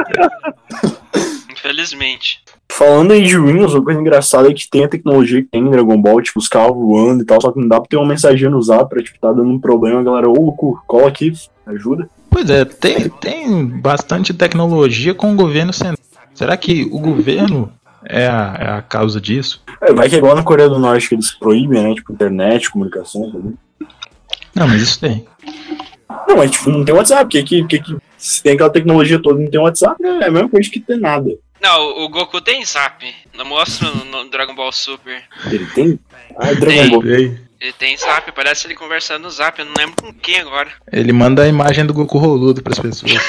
Infelizmente. Falando aí de Windows, uma coisa engraçada é que tem a tecnologia que tem em Dragon Ball, tipo, os carros voando e tal, só que não dá pra ter uma mensageria no zap pra, tipo, tá dando um problema, a galera, ô, Goku, cola aqui, ajuda. Pois é, tem, tem bastante tecnologia com o governo central. Será que o governo é a, é a causa disso? É, vai que é igual na Coreia do Norte que eles proíbem, né, tipo, internet, comunicação, tá ligado? Não, mas isso tem. Não, mas tipo, não tem WhatsApp. Que, que, que, que, se tem aquela tecnologia toda e não tem WhatsApp, é a mesma coisa que ter nada. Não, o Goku tem zap. Não mostra no, no Dragon Ball Super. Ele tem? Ah, é Dragon Tem. Ball. Ele tem zap, parece ele conversando no zap, eu não lembro com quem agora. Ele manda a imagem do Goku roludo pras pessoas.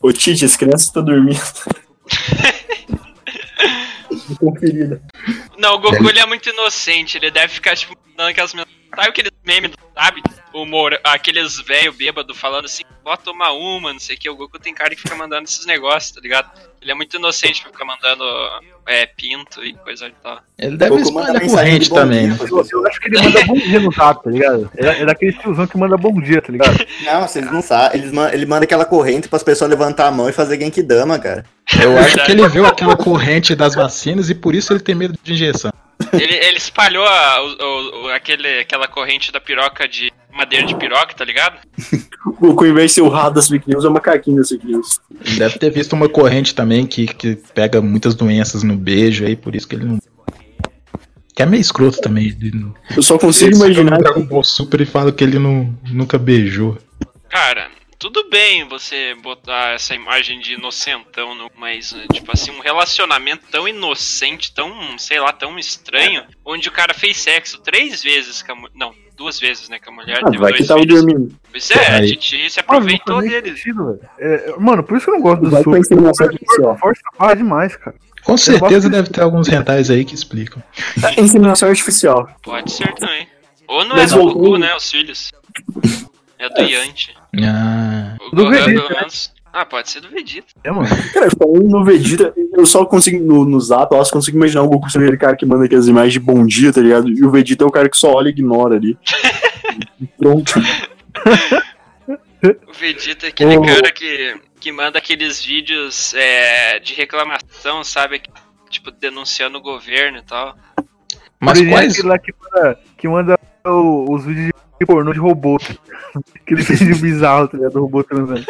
Ô Tite, as crianças estão dormindo. Conferida. Não, o Goku ele é muito inocente, ele deve ficar, tipo, dando aquelas. men- Sabe aqueles memes, sabe? O Moura, aqueles velho bêbado falando assim, bota tomar uma, não sei o que. O Goku tem cara que fica mandando esses negócios, tá ligado? Ele é muito inocente pra ficar mandando é, pinto e coisa e tal. Ele deve Goku manda espalhar mensagem corrente de bom também, dia né? Eu, eu acho que ele manda bom dia no zap, tá ligado? É, é daquele tiozão que manda bom dia, tá ligado? Não, vocês não sabem. Eles man- ele manda aquela corrente pras pessoas levantar a mão e fazer Genkidama, cara. Eu acho que ele viu aquela corrente das vacinas e por isso ele tem medo de injeção. Ele, ele espalhou a- o- o- aquele, aquela corrente da piroca de madeira de piroca, tá ligado? O invés de ser o rato das fake news, é o macaquinho das fake news. Ele deve ter visto uma corrente também que, que pega muitas doenças no beijo aí, por isso que ele não. Que é meio escroto também. Ele não... Eu só consigo Ele imaginar. Dragon Ball Super e fala que ele não, nunca beijou. Cara, tudo bem você botar essa imagem de inocentão, no- mas, eh, tipo assim, um relacionamento tão inocente, tão, sei lá, tão estranho, onde o cara fez sexo três vezes com a mulher. Não, duas vezes, né, com a mulher. Ah, teve vai que dois tava filhos. dormindo. Pois é, a Aí. gente se não aproveitou faz nem dele. sentido, velho. É, mano, por isso que eu não gosto do Vai artificial. Força a barra demais, cara. Com certeza deve ter alguns rentais aí que explicam. É inseminação artificial. Pode ser também. Ou não Mas é do Goku, né, os filhos. É do Yanti. Ah, O Vegeta, pelo né? menos. Ah, pode ser do Vegeta. É, mano. Cara, falando no Vegeta, eu só consigo, no, no Zap, eu só consigo imaginar o Goku sendo aquele cara que manda aquelas imagens de bom dia, tá ligado? E o Vegeta é o cara que só olha e ignora ali. E Pronto. O Vegeta é aquele Ô. cara que, que manda aqueles vídeos é, de reclamação, sabe? Tipo, denunciando o governo e tal. mas Ele é quais. aquele lá que manda, que manda o- os vídeos de pornô de robô. Aquele vídeo bizarro, tá ligado? Do robô transando.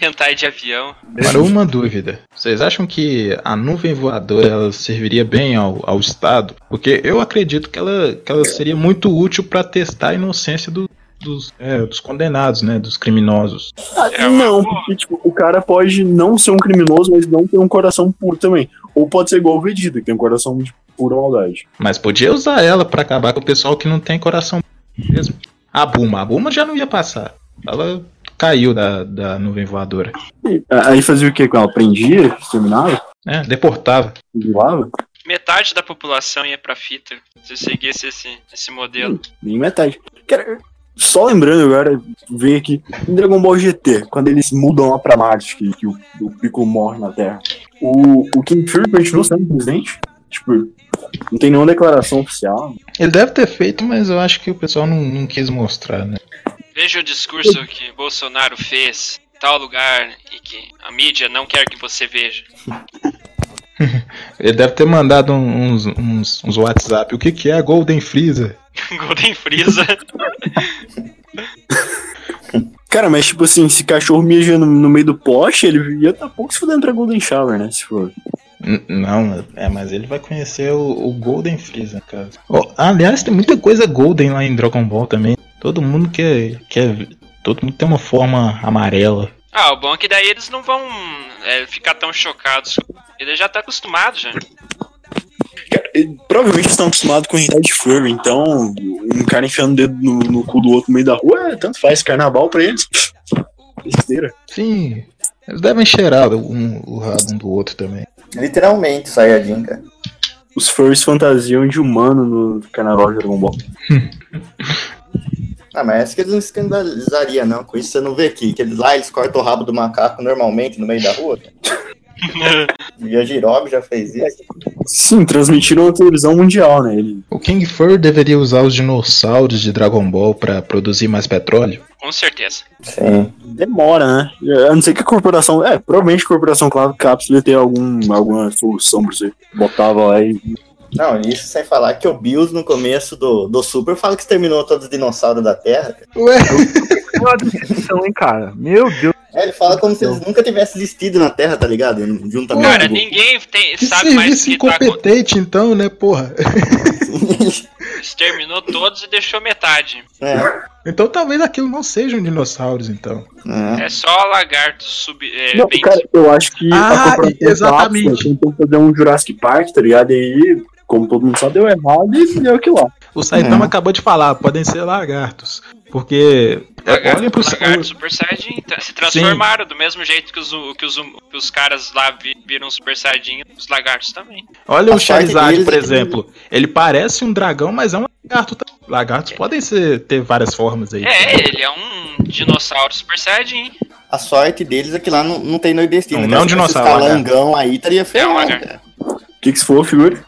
Hentai de avião. Para uma dúvida, vocês acham que a nuvem voadora ela serviria bem ao, ao Estado? Porque eu acredito que ela, que ela seria muito útil para testar a inocência do- dos, é, dos condenados, né? Dos criminosos. Ah, É não, porque tipo, o cara pode não ser um criminoso, mas não ter um coração puro também. Ou pode ser igual o Vegeta, que tem um coração de pura maldade. Mas podia usar ela para acabar com o pessoal que não tem coração mesmo. A Buma, a Buma já não ia passar. Ela caiu da, da nuvem voadora. E, a- aí fazia o quê com ela? Prendia, exterminava, É, deportava. doava? Metade da população ia pra fita se seguisse esse, esse modelo. Nem metade. Cara, só lembrando agora, ver aqui, em Dragon Ball GT, quando eles mudam lá pra Marte, que, que o, o Piccolo morre na Terra, o, o King Fury continua sendo presidente? Tipo, não tem nenhuma declaração oficial. Ele deve ter feito, mas eu acho que o pessoal não, não quis mostrar, né? Veja o discurso que Bolsonaro fez em tal lugar e que a mídia não quer que você veja. Ele deve ter mandado uns, uns, uns WhatsApp. O que, que é Golden Freezer? Golden Freeza. Cara, mas tipo assim, se cachorro mija no, no meio do poste, ele ia tá pouco se fudendo pra Golden Shower, né? Se for. Não, é, mas ele vai conhecer o, o Golden Freezer, cara. Ó, aliás, tem muita coisa Golden lá em Dragon Ball também. Todo mundo quer, quer. Todo mundo tem uma forma amarela. Ah, o bom é que daí eles não vão é, ficar tão chocados. Ele já tá acostumado já. Cara, provavelmente estão acostumados com hentai de furry, então um cara enfiando o dedo no, no cu do outro no meio da rua, é, tanto faz, carnaval pra eles. Besteira. Sim, eles devem cheirar um, o rabo um do outro também. Literalmente, Saiyajin, cara. Os furries fantasiam de humano no carnaval de Dragon Ball. Ah, mas essa que eles não escandalizariam, não. Com isso você não vê aqui. Que eles lá, eles cortam o rabo do macaco normalmente no meio da rua. E a já fez isso. Sim, transmitiram na televisão mundial, né? Ele... O King Fur deveria usar os dinossauros de Dragon Ball pra produzir mais petróleo? Com certeza. Sim. Demora, né? A não ser que a corporação. É, provavelmente a corporação Claro ter algum, alguma solução pra você. Botava lá e Não, isso sem falar que o Bills no começo do, do Super fala que exterminou todos os dinossauros da Terra. Ué. Uma decepção, hein, cara. Meu Deus. É, ele fala como se eles nunca tivessem existido na Terra, tá ligado? Juntamente Cara, com ninguém tem, Que sabe mais que tá incompetente, então, né, porra? Exterminou todos e deixou metade. É. Então talvez aquilo não sejam dinossauros, então. É. É só lagartos sub. É, Não, bem cara, eu acho que Ah, a comparação exatamente. tentou fazer um Jurassic Park, tá ligado? E aí, como todo mundo sabe, deu errado e deu aquilo lá. O Saitama É. acabou de falar, podem ser lagartos. Porque. é, Lagarto, olhem pro. lagarto Super Saiyajin tra- se transformaram do mesmo jeito que os, que os, que os caras lá vi- viram Super Saiyajin, os lagartos também. Olha A o Charizard, deles por é que- exemplo. Ele parece um dragão, mas é um lagarto. tá? Lagartos podem ser, ter várias formas aí. É, ele é um dinossauro Super Saiyajin. A sorte deles é que lá não, não tem nordestino. Não, né? não Se fosse dinossauro, Calangão aí estaria ferrado, lagarto. cara. O que, que se for, figura?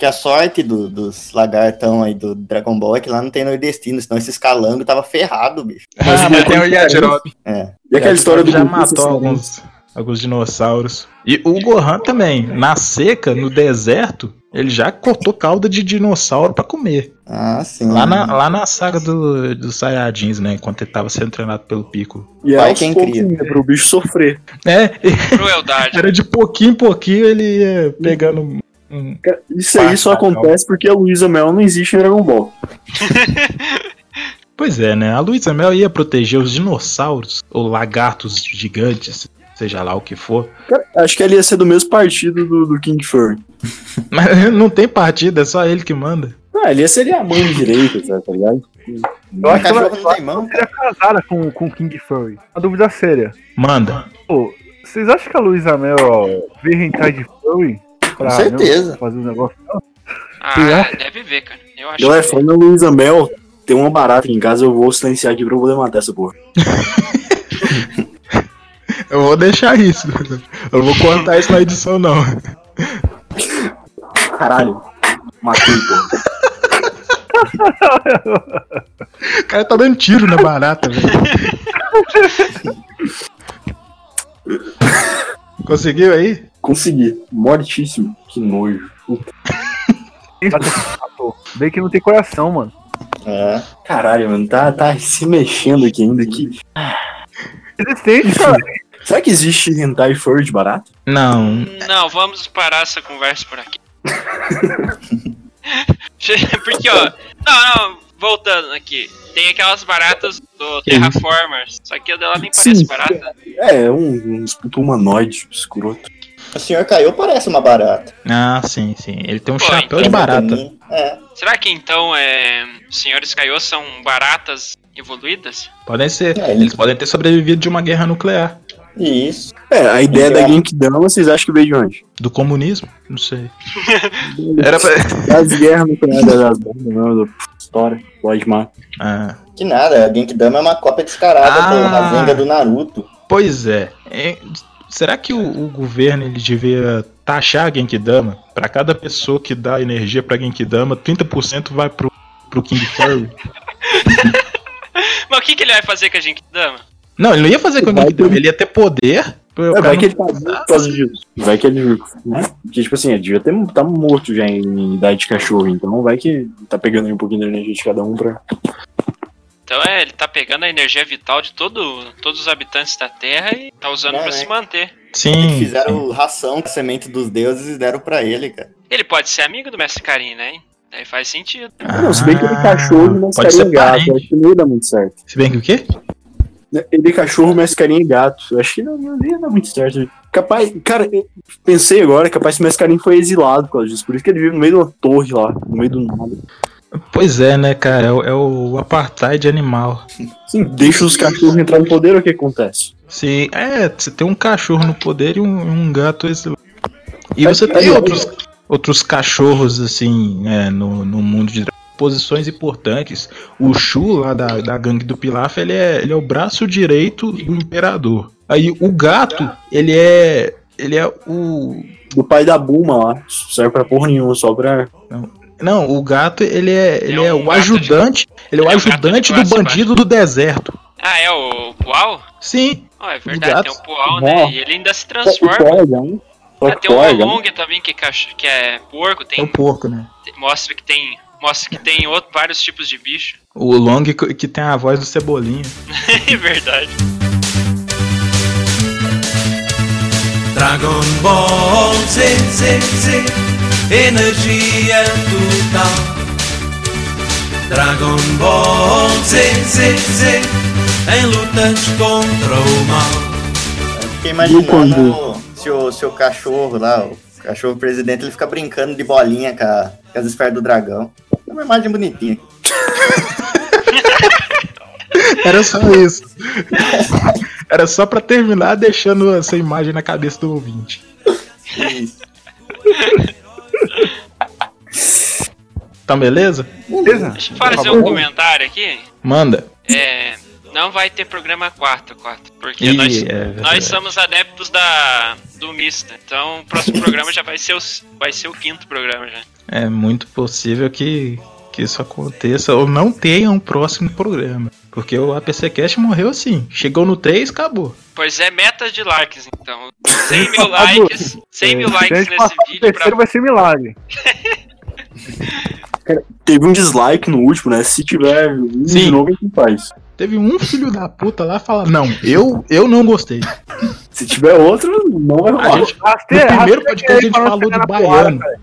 Que a sorte do- dos lagartão aí do Dragon Ball é que lá não tem nordestino, senão esse calango tava ferrado, bicho. Ah, mas tem o Yajirobe. É. E aquela história do já Goku matou alguns, alguns dinossauros. E o Gohan também, na seca, no deserto, ele já cortou cauda de dinossauro pra comer. Ah, sim. Lá na, lá na saga do, dos Saiyajins, né? Enquanto ele tava sendo treinado pelo Piccolo. E é quem cria. cria. Pro bicho sofrer. É, Crueldade. era de pouquinho em pouquinho ele ia pegando. Um- Cara, Isso aí só acontece porque a Luísa Mel não existe em Dragon Ball. Pois é, né? A Luísa Mel ia proteger os dinossauros, ou lagartos gigantes, seja lá o que for. Cara, acho que ela ia ser do mesmo partido do, do King Fury. Mas não tem partida, é só ele que manda. Ah, ele ia ser a mãe direita, tá tá ligado? Eu acho que ela, cachorro não tem mão, ela seria casada com, com King Fury. Uma dúvida séria. Manda. Pô, vocês acham que a Luísa Mel ó, vê hentai de Fury? Com certeza. né, fazer um negócio. Ah, deve ver, cara. Eu acho Galera, que falando da Luísa Mel, tem uma barata aqui em casa, eu vou silenciar aqui pra eu poder matar essa porra. Eu vou deixar isso. Eu não vou cortar isso na edição, não. Caralho. Matei, porra. O cara tá dando tiro na barata, velho. Conseguiu aí? Consegui. Mortíssimo. Que nojo. Puta. Bem que não tem coração, mano. É. Caralho, mano, tá, tá se mexendo aqui ainda. Que... Existente, cara. Será que existe hentai furry de barata? Não. Não, vamos parar essa conversa por aqui. Porque, ó. Não, não, voltando aqui. Tem aquelas baratas do Terraformers. Só que a dela nem parece Sim. barata. É, um, um puto humanoide escroto. O senhor caiu parece uma barata. Ah, sim, sim. Ele tem um Pô, chapéu então de barata. É. Será que então é, os senhores Kaiô são baratas evoluídas? Podem ser. É, Eles podem ter sobrevivido de uma guerra nuclear. Isso. É, a ideia É. da Genkidama, vocês acham que veio de onde? Do comunismo? Não sei. Era pra... Das guerras nucleares das bombas, história. Pode matar. Ah, Que nada, a Genkidama é uma cópia descarada Ah. do Rasengan do Naruto. pois é. É, Será que o, o governo ele devia taxar a Genkidama? Pra cada pessoa que dá energia pra Genkidama, 30% vai pro, pro King Furry. Mas o que, que ele vai fazer com a Genkidama? Não, ele não ia fazer com a Genkidama, ele ia ter poder. É, vai não- que ele tá vivo por causa disso. Vai que ele. Né? Porque, tipo assim, ele devia ter, tá morto já em idade de cachorro, então vai que tá pegando aí um pouquinho da energia de cada um pra. Então é, ele tá pegando a energia vital de todo, todos os habitantes da Terra e tá usando É, pra né? se manter. Sim. Fizeram ração com a semente dos deuses e deram pra ele, cara. Ele pode ser amigo do Mestre Karim, né? Daí faz sentido. Ah, não, se bem que ele é cachorro, mas pode carinha ser é gato. acho que não ia dar muito certo. Se bem que o quê? Ele é cachorro, mas carinha é gato. Eu acho que não, não ia dar muito certo. Capaz, cara, eu pensei agora, capaz que o Mescarim foi exilado por causa disso. Por isso que ele vive no meio de uma torre lá, no meio do nada. Pois é, né, cara? É o, é o apartheid animal. Sim, deixa os cachorros entrar no poder, o que acontece? Se, é, você tem um cachorro no poder e um, um gato exilado. E você tem outros, outros cachorros, assim, né, no, no mundo de posições importantes. O Shu, lá da, da gangue do Pilaf, ele é, ele é o braço direito do imperador. Aí o gato, ele é. Ele é o. Do pai da Buma lá. Serve pra porra nenhuma, só pra. Não, o gato, ele é, ele é, um o gato de- ajudante. Ele é o ele é ajudante do bandido do deserto. Ah, é o Pual? Sim. Oh, é verdade, gato. tem o Pual, né? E ele ainda se O transforma. Polegar, hein? Ah, tem o Long também, que é, cach- que é porco, É tem, o porco, né? mostra que tem. Mostra que tem outro, vários tipos de bicho. O Long que tem a voz do Cebolinha. É verdade. Dragon Ball Z, Z, Z, energia total. Dragon Ball Z, Z, Z, em lutas contra o mal. Fiquei imaginando se o seu cachorro lá, o cachorro presidente, ele fica brincando de bolinha com, a- com as esferas do dragão. É uma imagem bonitinha. Era só isso. Era só pra terminar deixando essa imagem na cabeça do ouvinte. Isso. Então, beleza? Beleza? Deixa eu fazer um comentário aqui. Manda. É. Não vai ter programa quarta, quarta. Porque Ih, nós, é nós somos adeptos da, do Mista. Então o próximo programa já vai ser, o, vai ser o quinto programa já. É muito possível que, que isso aconteça ou não tenha um próximo programa. Porque o APC Cast morreu assim. Chegou no 3, acabou. Pois é, meta de likes, então. 100 mil likes. 100 mil a likes nesse passar o vídeo pra terceiro vai ser milagre. Teve um dislike no último, né? Se tiver um Sim. de novo, a gente faz. Teve um filho da puta lá falar: Não, eu, eu não gostei. Se tiver outro, não vai A rolar. gente, Raste- no primeiro podcast a gente falou porrada, baiano. cara.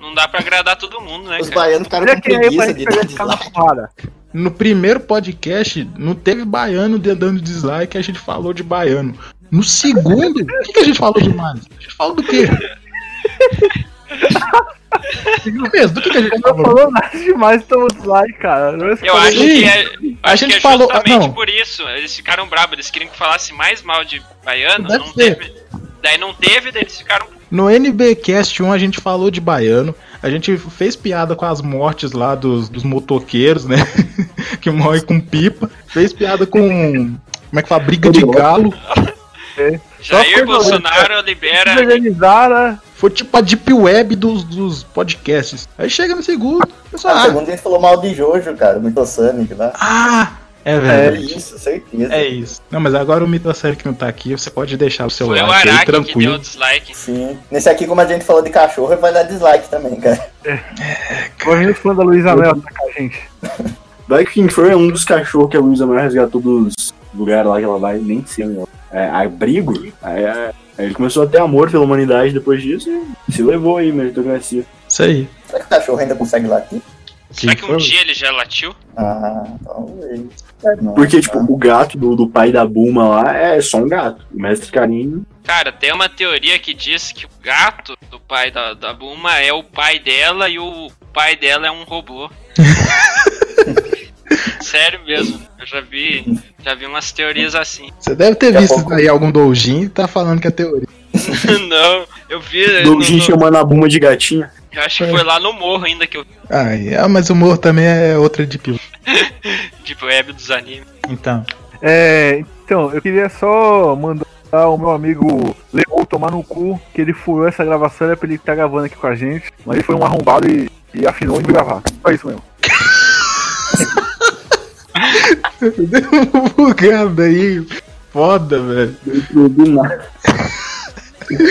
Não dá pra agradar todo mundo, né, Os cara? baianos ficaram com preguiça gente de dar dislike. No primeiro podcast, não teve baiano de- dando dislike, a gente falou de baiano. No segundo, o que, que a gente falou demais? A gente falou do quê? Mesmo, do que, que a gente Não falou? falou nada demais, tomou dislike, cara. Eu falei. acho Sim. que é, A acho gente que é falou- justamente não. por isso. Eles ficaram bravos, eles queriam que falasse mais mal de baiano, Deve não ser. teve. Daí não teve, daí eles ficaram. No NBcast 1 a gente falou de baiano, a gente fez piada com as mortes lá dos, dos motoqueiros, né? que morrem com pipa. Fez piada com. Como é que fala? Briga de galo. Só Jair foi Bolsonaro libera. Organizada. Foi tipo a deep web dos, dos podcasts. Aí chega no segundo. Pessoal, Ah, ah, segundo a gente falou mal de Jojo, cara, muito Sonic lá. ah, é É verdade. isso, certeza. É isso. Não, mas agora o Mitossério que não tá aqui, você pode deixar o seu Foi o like aí Araki que deu tranquilo. dislike. Sim. Nesse aqui, como a gente falou de cachorro, vai dar dislike também, cara. Correndo os fãs da Luísa Mel atacar a gente. Que quem for é um dos cachorros que a Luísa Mel resgatou dos lugares lá que ela vai, nem sei, meu. É, abrigo. Aí, é, aí ele começou a ter amor pela humanidade depois disso e se levou aí, meritocracia. Isso aí. Será que o cachorro ainda consegue latir? Será que um dia ele já latiu? Ah, talvez. Porque, tipo, o gato do, do pai da Bulma lá é só um gato. O mestre Carinho. Cara, tem uma teoria que diz que o gato do pai da, da Bulma é o pai dela e o pai dela é um robô. Sério mesmo, eu já vi, já vi umas teorias assim. Você deve ter Daqui visto pouco- aí algum doujin e tá falando que é teoria. Não, eu vi. Doujin no- chamando a Bulma de gatinha. eu acho que foi lá no morro ainda que eu. Ah, é, mas o humor também é outra de pio. Tipo, web dos animes. Então. É, então, eu queria só mandar o meu amigo Leo tomar no cu, que ele furou essa gravação, era pra ele estar gravando aqui com a gente, mas ele foi um arrombado e, e afinou em gravar. Só isso mesmo. Deu uma bugada aí. Foda, velho. Do nada.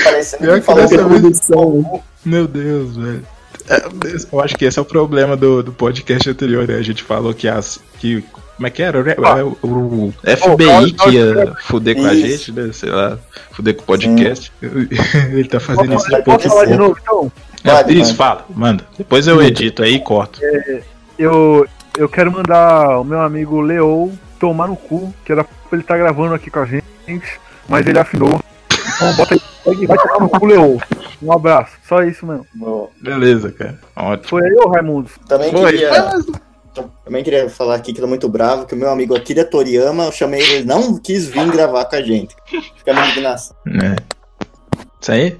Parecendo que falou dessa que vez- Produção, Meu Deus, velho. É, Eu acho que esse é o problema do, do podcast anterior, né? A gente falou que as. Que, como é que era? O, o- o FBI que ia fuder com a gente, né? Sei lá, fuder com o podcast. Ele tá fazendo isso de pouco Posso falar de novo, então? É, isso, fala, manda. Depois eu edito aí e corto. Eu, eu quero mandar o meu amigo Leo tomar no cu, que era pra ele estar gravando aqui com a gente, mas ele afinou. Então bota aí vai tomar no cu. Um abraço, só isso mesmo. Boa. Beleza, cara. Ótimo. Foi aí, ô Raimundo? Também Foi. queria. Também queria falar aqui que tô muito bravo, que o meu amigo Akira Toriyama, eu chamei ele, ele não quis vir gravar com a gente. Fica a minha indignação. É. Isso aí?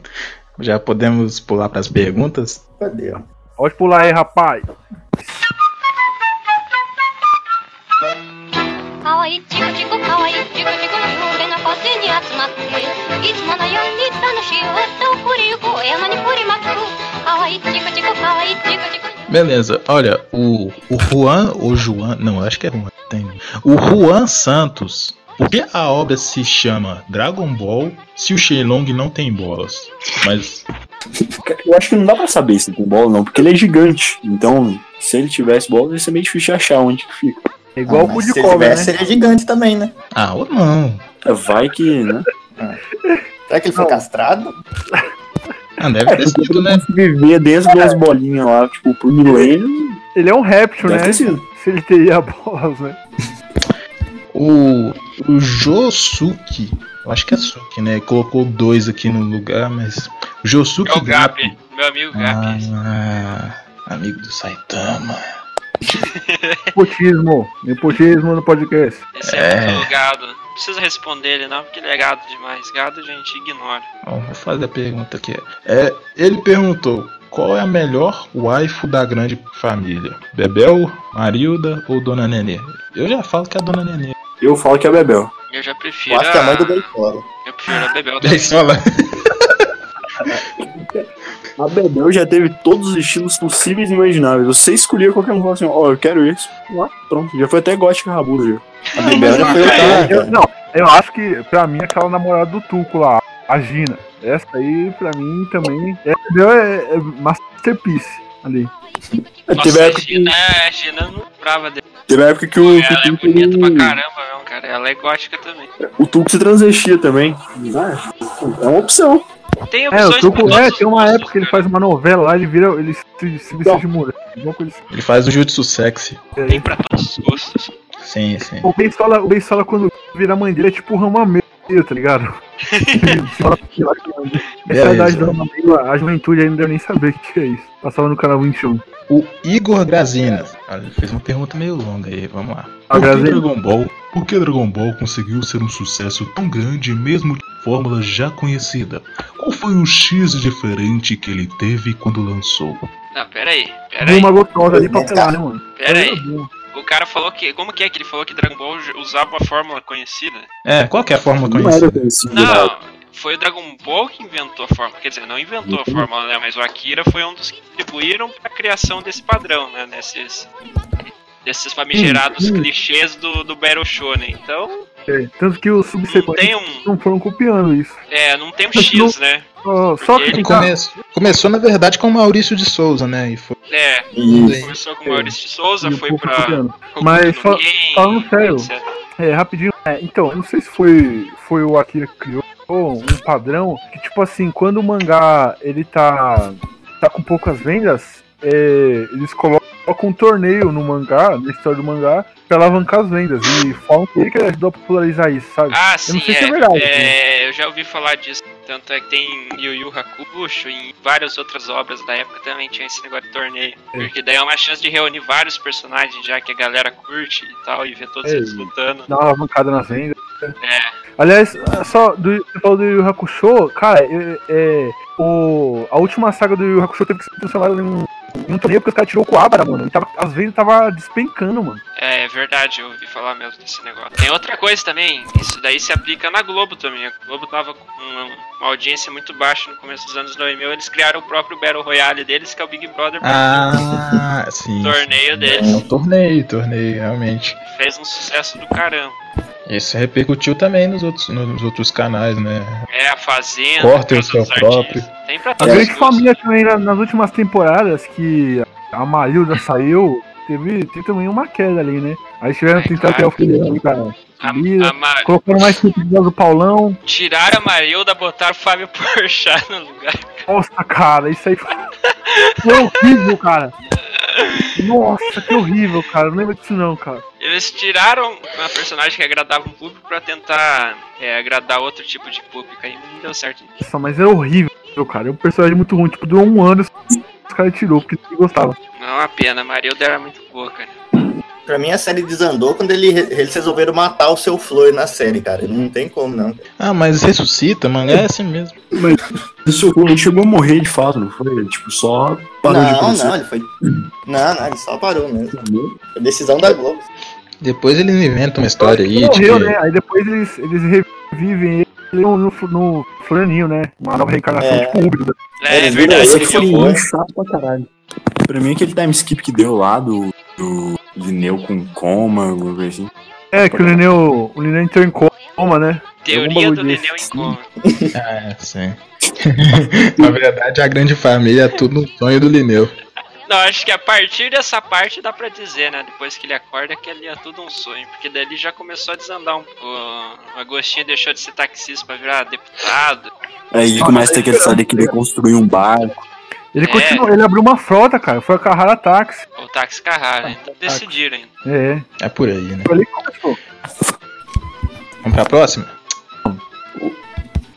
Já podemos pular pras perguntas? Cadê? Pode pular aí, rapaz. いつものように楽しい歌を振りゆく山に振りまくかわいいチコチコかわいいチコチコ Beleza, olha, o, o Juan, ou Juan, não, eu acho que é Juan, tem. O Juan Santos, Por que a obra se chama Dragon Ball se o Shenlong não tem bolas? Mas Eu acho que não dá pra saber se ele tem bola, não, porque ele é gigante. Então, se ele tivesse bola, ia ser meio difícil de achar onde que fica. É igual Ah, o cu mas de se ele cobra, né? tivesse, seria gigante também, né? ah, ou não. Vai que, né? Será que ele foi castrado? Ah, deve É, ter sido, né? viver dentro das bolinhas lá, tipo, por milênio. Ele é um réptil, Deve né? ter sido. Se ele teria bolas, né? O, o Josuke, eu acho que é Suki, né? Colocou dois aqui no lugar, mas. O Josuke É o Gap. Gap, meu amigo Gap. Ah, amigo do Saitama. Nepotismo. Nepotismo no podcast. Esse é, É. Não precisa responder ele não, porque ele é gado demais. Gado a gente ignora. Ó, vou fazer a pergunta aqui. É, ele perguntou: qual é a melhor waifu da grande família? Bebel, Marilda ou Dona Nenê? Eu já falo que é a Dona Nenê. Eu falo que é Bebel. Eu já prefiro Eu acho que é a mãe do a... Beisola. Eu prefiro a Bebel. A Bebel já teve todos os estilos possíveis e imagináveis. Você escolhia qualquer um e falava assim, ó, eu quero. Lá, pronto. Já foi até gótica rabuda, já. A Bebel já foi o Eu- cara. não, eu acho que pra mim aquela namorada do Tuco lá, a Gina. Essa aí, pra mim, também. É, é, é masterpiece ali. É, Nossa, teve, época, Gina, a Gina não brava dele. teve a época que o, que Ela é o, Tuco, bonita pra caramba mesmo, cara. Ela é gótica também. o Tuco se transvestia também. Ah, é uma opção. Tem É, o opções é, todos tem uma gostos, época que ele faz uma novela lá, ele vira. Ele se, se veste de mulher. Assim. Ele faz o jutsu sexy. Tem pra todos os gostos. Sim, sim. O Beisola, o Beisola, quando vira mãe dele, é tipo o Ramameio, tá ligado? Essa é a idade do a juventude ainda não deve nem saber o que é isso. Passava no canal 21. O Igor Grazina. Ele fez uma pergunta meio longa aí, vamos lá. Por que? Dragon Ball? Por que Dragon Ball conseguiu ser um sucesso tão grande mesmo fórmula já conhecida? Qual foi o X diferente que ele teve quando lançou? Não, pera aí, pera aí, Uma gostosa ali pra pelar, né, mano? pera aí. O cara falou que. Como que é que ele falou que Dragon Ball usava uma fórmula conhecida? É, qual que é a fórmula Não era conhecida? né? Não, foi o Dragon Ball que inventou a fórmula. Quer dizer, não inventou a fórmula, né? Mas o Akira foi um dos que contribuíram pra criação desse padrão, né? Nesses. Desses famigerados clichês do, do Battle Shonen. Então, É, tanto que os não subsequentes tem um. não foram copiando isso. É, não tem um Mas não- X, né? Só, só que ele tá, Come- Começou, na verdade, com o Maurício de Souza, né? E foi... É, Isso. começou com o Maurício de Souza, e foi pra. copiando. Mas no fa- Ken, falando sério. É, rapidinho. É, então, eu não sei se foi, foi o Akira que criou um padrão que, tipo assim, quando o mangá ele tá, tá com poucas vendas, é, eles colocam um torneio no mangá, na história do mangá, pra alavancar as vendas. E falam que ele que ajudou a popularizar isso, sabe? Ah, eu sim, não sei é, se é verdade. é, eu já ouvi falar disso. Tanto é que tem Yu Yu Hakusho e várias outras obras da época também tinha esse negócio de torneio. É. Porque daí é uma chance de reunir vários personagens já que a galera curte e tal, e ver todos É, eles lutando. Dá uma alavancada nas vendas. É, Aliás, só do, falou do Yu Yu Hakusho, cara, é, é, o, a última saga do Yu Yu Hakusho teve que ser transformada em um, em um torneio porque os caras tirou o Coabra, mano. E tava, as vendas tava despencando, mano. é verdade, eu ouvi falar mesmo desse negócio. Tem outra coisa também, isso daí se aplica na Globo também. A Globo tava com uma, uma audiência muito baixa no começo dos anos 2000, eles criaram o próprio Battle Royale deles, que é o Big Brother Ah, sim. torneio É deles. um torneio, torneio, realmente. Fez um sucesso do caramba. Isso repercutiu também nos outros, nos outros canais, né? É, a Fazenda. Corta o seu próprio. Tem pra A grande família também na- nas últimas temporadas que a Marilda saiu, teve, teve também uma queda ali, né? Aí tiveram que tentar ter o filho cara. A, Subida, a Ma- Colocaram mais do Paulão. Tiraram a Marilda, botaram o Fábio Porchat no lugar. Nossa, cara, isso aí foi, foi horrível, cara. Nossa, que horrível, cara. Não lembro disso não, cara. Eles tiraram uma personagem que agradava um público pra tentar é, agradar outro tipo de público. Aí não deu certo. Nossa, mas é horrível, cara. É um personagem muito ruim. Tipo, durou um ano os caras tirou, porque ninguém gostava. Não é uma pena, a Marilda era muito boa, cara. Pra mim a série desandou quando ele- eles resolveram matar o seu Flor na série, cara. Não tem como, não. Ah, mas ressuscita, mangá é assim mesmo. Isso ele chegou a morrer de fato, não foi? Tipo, só parou de não, acontecer. não, ele foi. Não, não, ele só parou mesmo. Foi decisão da Globo. Depois eles inventam uma história aí de Morreu, né? Aí depois eles, eles revivem ele no, no, no Flaninho, né? Uma nova reencarnação, É. tipo Rubio. É, Ele é verdade, ele Foi chato pra caralho. Pra mim, aquele time skip que deu lá do, do Lineu com coma, alguma coisa assim. É, que o Lineu, o Lineu entrou em coma, né? Teoria do Lineu em coma. É, sim. Na verdade, a grande família é tudo um sonho do Lineu. Não, acho que a partir dessa parte dá pra dizer, né? Depois que ele acorda, que ali é tudo um sonho. Porque dali já começou a desandar um O Agostinho deixou de ser taxista pra virar deputado. Aí ele começa a ter que ele construir um barco. Ele É. continuou, ele abriu uma frota, cara. Foi a Carrara Táxi. Ou táxi Carrara, então decidiram ainda. É. É por aí, né? Foi ali que começou. Vamos pra próxima?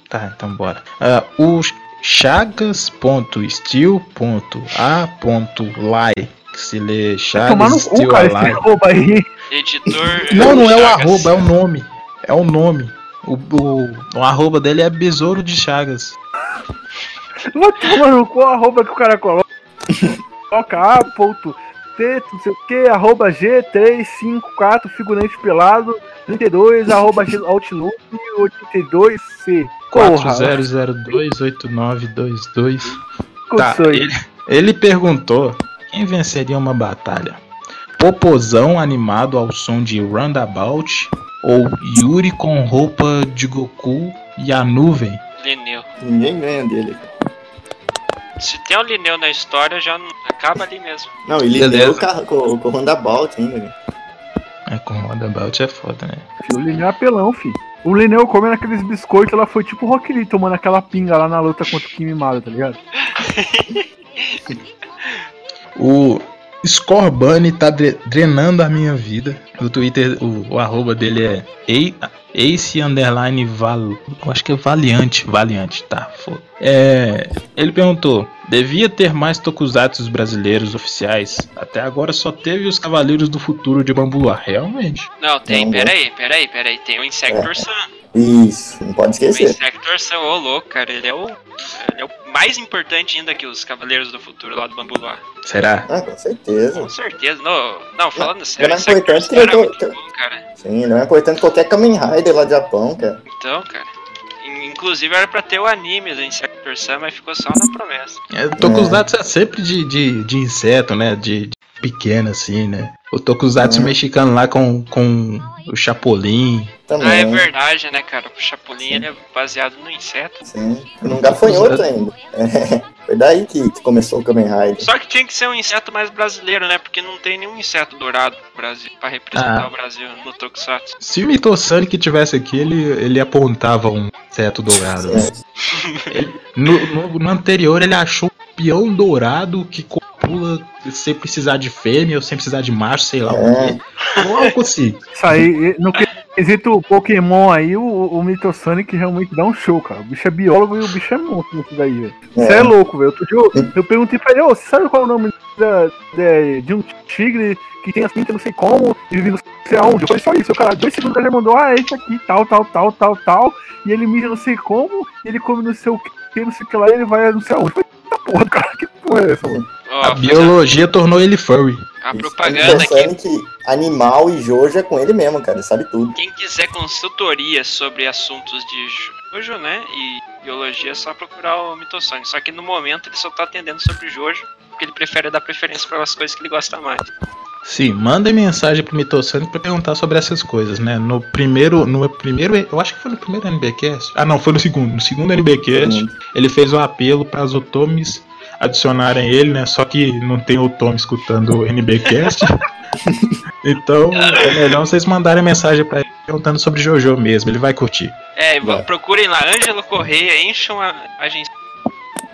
Tá, então bora. Ah, o chagas.steel.a.lai se lê Vai tomar no Chagas cu, Steel cara, esse Alai. arroba aí. Editor. Não, não é o arroba, é o nome. É o nome. O, o, o arroba dele é Besouro de Chagas. Vai tomar no cu, arroba que o cara coloca. Coloca A, ponto, T, não sei o que, arroba G354, figurante pelado, 32, arroba G- Outlook, 82C. Porra, 40028922. Tá, ele, ele perguntou quem venceria uma batalha. Popozão animado ao som de Roundabout ou Yuri com roupa de Goku e a nuvem? Lineu. Ninguém ganha dele. Se tem um Lineu na história, já acaba ali mesmo. Não, o carro com, com o Roundabout ainda. velho. É, com Roundabout é foda, né? O Lineu é apelão, fi. O Lineu comendo aqueles biscoitos, ela foi tipo o Rock Lee tomando aquela pinga lá na luta contra o Kim Mimado, tá ligado? O Scorbunny tá dre- drenando a minha vida. No Twitter, o, o arroba dele é Ace Underline Val. Eu acho que é Valiante. Valiante, tá. Foda. É, ele perguntou: devia ter mais tokusatsu brasileiros oficiais? Até agora só teve os Cavaleiros do Futuro de Bambuá. Realmente. Não, tem, Não, peraí, peraí, peraí. Tem o Insector É. Sun. Isso, não pode O esquecer. Insector Sun, ô louco, cara. Ele é o, ele é o mais importante ainda que os Cavaleiros do Futuro lá do Bambu Luar. Será? Ah, com certeza. Com certeza. Não, não falando Não, sério, é o Insector importante que eu tô- tô- bom, cara. Sim, não é importante que qualquer Kamen Rider lá do Japão, cara. Então, cara. in- Inclusive era pra ter o anime do Insector Sun, mas ficou só na promessa. É, Tokusatsu é sempre de, de, de inseto, né? De, de pequeno, assim, né? O Tokusatsu É. mexicano lá com, com o Chapolin. Também. Ah, é verdade, né, cara? O Chapolin ele é baseado no inseto. Sim. Não gafanhoto ainda. É, foi daí que que começou o Kamen Rider. Só que tinha que ser um inseto mais brasileiro, né? Porque não tem nenhum inseto dourado Brasil pra representar Ah. o Brasil no Tokusatsu. Se o Mitosani que tivesse aqui, ele, ele apontava um inseto dourado. né? Ele- no, no- no anterior, ele achou peão dourado que copula sem precisar de fêmea ou sem precisar de macho, sei lá o É. quê. Não consigo. Isso aí, no quesito Pokémon aí, o, o Mitosonic realmente dá um show, cara. O bicho é biólogo e o bicho é monstro nisso daí, velho. Você é. É. louco, velho. Eu, eu perguntei pra ele, ô, você sabe qual é o nome da- de, de um tigre que tem as pintas não sei como e vive não sei aonde? Eu falei só isso, o cara, dois segundos ele mandou, ah, esse aqui, tal, tal, tal, tal, tal, e ele mija não sei como, e ele come não sei o que, não sei o que lá, e ele vai não sei aonde. Eu falei, porra, cara, que porra é essa, mano? Ó, A biologia tornou ele furry. a Isso. propaganda aqui. Interessante que animal e Jojo é com ele mesmo, cara. Ele sabe tudo. Quem quiser consultoria sobre assuntos de Jojo, né? E biologia é só procurar o Mitosonic. Só que no momento ele só tá atendendo sobre Jojo, porque ele prefere dar preferência para as coisas que ele gosta mais. Sim, mandem mensagem pro Mitosani pra perguntar sobre essas coisas, né? No primeiro, no primeiro, eu acho que foi no primeiro NBcast. Ah, não, foi no segundo. No segundo NBcast, Uhum. ele fez um apelo para os otomis adicionarem ele, né? Só que não tem otomi escutando o NBcast. então, é melhor vocês mandarem mensagem pra ele perguntando sobre Jojo mesmo, ele vai curtir. É, Vai. procurem lá, Ângelo Correia, encham a agência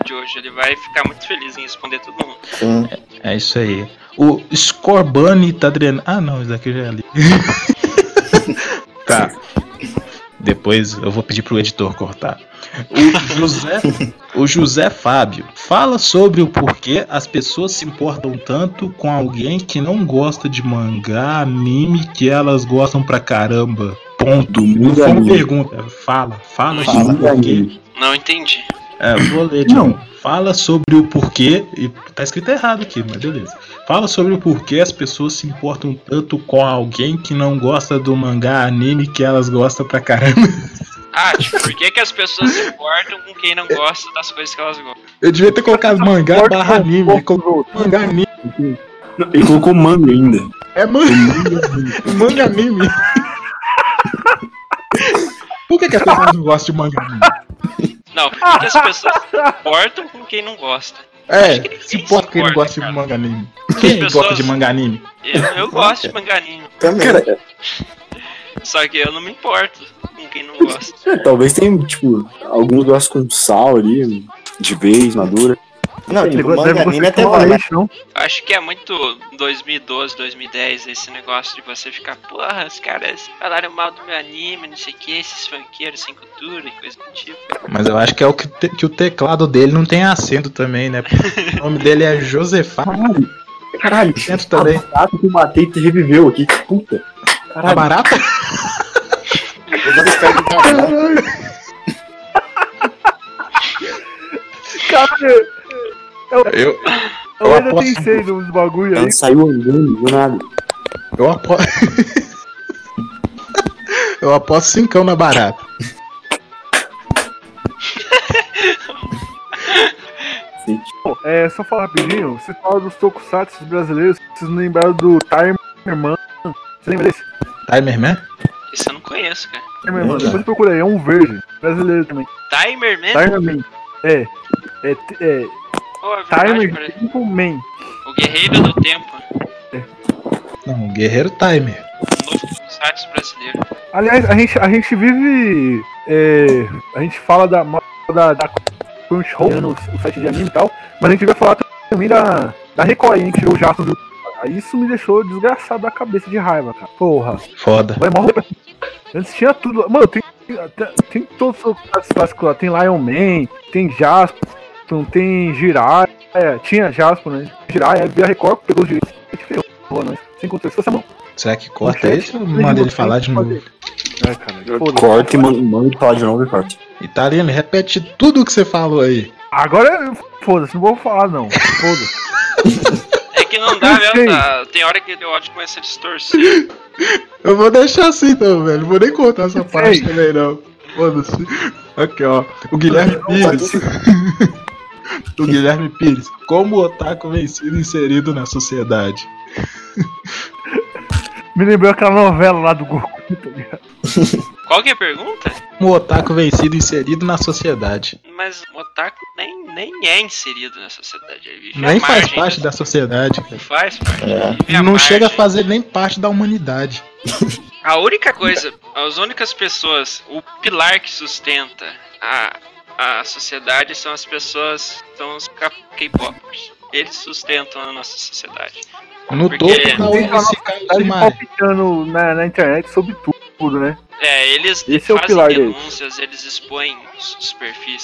de hoje. Ele vai ficar muito feliz em responder todo mundo. Sim. É isso aí. O Scorbunny tá drenando. Ah, não, isso daqui já li. tá. Depois eu vou pedir pro editor cortar. O José, o José Fábio fala sobre o porquê as pessoas se importam tanto com alguém que não gosta de mangá, anime, que elas gostam pra caramba. Ponto. Não foi uma pergunta. Fala, fala, Fala. Não entendi. É, vou ler de novo. Fala sobre o porquê. E tá escrito errado aqui, mas beleza. Fala sobre o porquê as pessoas se importam tanto com alguém que não gosta do mangá anime que elas gostam pra caramba. Ah, tipo, por que, que as pessoas se importam com quem não gosta das coisas que elas gostam? Eu devia ter colocado mangá barra anime. Ele colocou mangá anime. Ele colocou manga ainda. É manga. manga anime. Por que, que as pessoas não gostam de manga anime? Não, porque as pessoas se importam com quem não gosta. É, se importa quem não gosta de manga anime. Quem pessoas- gosta de manga anime? Eu, eu gosto de manganinho. Também. Cara, Só que eu não me importo com quem não gosta. é, talvez tenha, tipo, alguns gostam com sal ali, de vez, madura. Não, tipo, manga anime até vai, mas? Acho que é muito 2012, 2010 esse negócio de você ficar, porra, os caras falaram mal do meu anime, não sei o que, esses funkeiros sem cultura e coisa do tipo. Mas eu acho que é o que, te- que o teclado dele não tem acento também, né? Porque o nome dele é Josefá. Caralho, caralho. Acento também. A barata que eu matei te reviveu aqui, puta. A Caralho. barata? espero que tá- Caralho, Eu, eu eu ainda aposto, pensei nos bagulho aí. Ela saiu andando, do nada. eu aposto. eu aposto cincão na barata. Bom, É, só falar rapidinho, você fala dos tokusatsu brasileiros, vocês não lembraram do Timerman. Você lembra desse? Timerman? Isso eu não conheço, cara. Timerman, depois procura aí, é um verde, brasileiro também. Timer Man? Timerman. É. É, é Oh, é verdade, Timer cara. Tempo Man. O Guerreiro do Tempo. Não, Guerreiro Timer. Novo Tokusatsu brasileiro. Aliás, a gente, a gente vive. é, a gente fala da da, da Crunchyroll, no o site de anime e tal, mas a gente vai falar também da, da Record, hein, que tirou o jato do. Isso me deixou desgraçado da cabeça de raiva, cara. Porra. Foda. Vai morrer. Antes tinha tudo. Mano, tem, tem, tem todos os clássicos lá. Tem Lion Man, tem Jaspion, tem Jiraiya. Tinha Jaspion, né? Jiraiya, veio a Record, pegou os direitos e ferrou, nós. Sem contexto, essa mão. Será que corta isso ou manda ele falar de novo? É, cara. Corta e manda manda ele falar de novo e corta. Italiano, repete tudo o que você falou aí. Agora, foda-se, não vou falar não. Foda-se. É que não dá mesmo, tá? tem hora que o áudio começa a distorcer. Eu vou deixar assim então, velho. Não vou nem contar essa parte também, não. Foda-se. Aqui, ó. O Guilherme Pires. o Guilherme Pires. Como o otaku vem sendo inserido na sociedade? Me lembrou aquela novela lá do Goku, tá ligado? Qual que é a pergunta? Como o otaku vem sendo inserido na sociedade? Mas o otaku nem, nem é inserido na sociedade. Ele Nem faz margem parte da sociedade, cara. Faz parte. É. Não chega a margem. fazer nem parte da humanidade. A única coisa, as únicas pessoas, o pilar que sustenta a, a sociedade são as pessoas, são os K-popers. Eles sustentam a nossa sociedade. No Porque- topo tá o Tem a MC Tá Carlos de Maia. palpitando na, na internet sobre tudo, né? É, eles Esse é o fazem deles. denúncias, eles expõem os,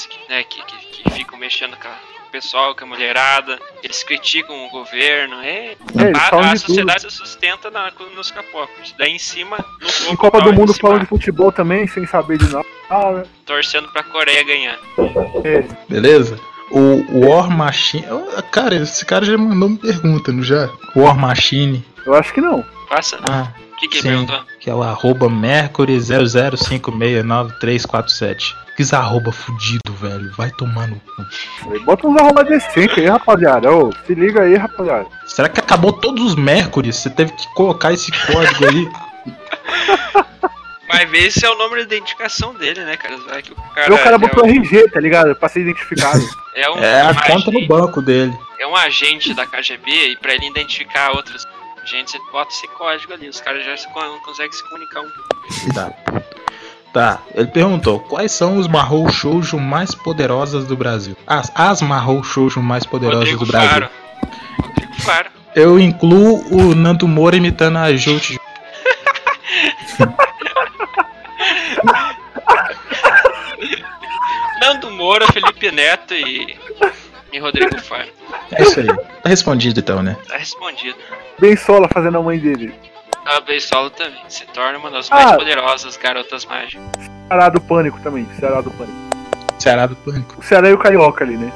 que, né, que, que, que ficam mexendo com, a- pessoal, com a mulherada, eles criticam o governo. É, É, a, a de sociedade se sustenta na, nos K-popers. Daí em cima, no Em Copa do Mundo falando de futebol também, sem saber de nada. torcendo pra Coreia ganhar. É, Beleza? O War Machine. Cara, esse cara já mandou uma pergunta, não já? War Machine. eu acho que não. Passa. Ah, O que que sim. perguntou? Que é o arroba Mercury00569347. Que arroba fudido, velho. Vai tomar no cu. Bota uns arroba decente aí, rapaziada. Ô, se liga aí, rapaziada. Será que acabou todos os Mercury? Você teve que colocar esse código aí? Vai ver se é o nome de identificação dele, né, cara? Vai que o cara, Aí o cara é botou um- RG, tá ligado? Pra ser identificado. é um, É a um conta no agente- banco dele. é um agente da KGB e pra ele identificar outros agentes, ele bota esse código ali. Os caras já se, con- conseguem se comunicar um Tá. Tá, ele perguntou: quais são os Mahou Shoujo mais poderosas do Brasil? As, as Mahou Shoujo mais poderosas Rodrigo do Brasil. Faro. Rodrigo Faro. Eu incluo o Nando Moura imitando a Jout. Nando Moura, Felipe Neto e, e Rodrigo Faro. É isso aí. Tá respondido então, né? Tá respondido. Sola fazendo a mãe dele. A Beisolo também se torna uma das mais Ah. poderosas garotas mágicas. Ceará do Pânico também. Ceará do Pânico. Ceará do Pânico. O Ceará e o Carioca ali, né?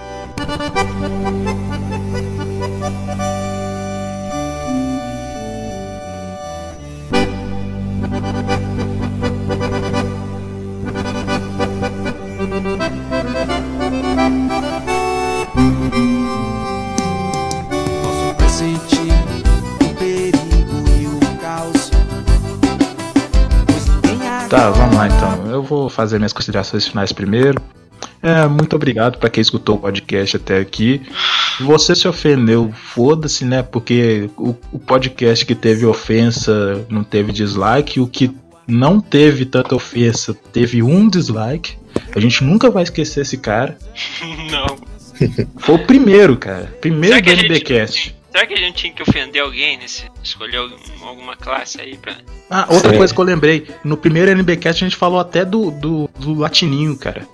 Tá, vamos lá então. Eu vou fazer minhas considerações finais primeiro. É, muito obrigado para quem escutou o podcast até aqui. Você se ofendeu, foda-se, né? Porque o, o podcast que teve ofensa não teve dislike, o que não teve tanta ofensa teve um dislike. A gente nunca vai esquecer esse cara. Não. Foi o primeiro, cara. Primeiro do NBcast. Será que a gente tinha que ofender alguém nesse. Escolher algum- alguma classe aí pra. Ah, outra Sim. coisa que eu lembrei. No primeiro NBcast a gente falou até do, do, do latininho, cara.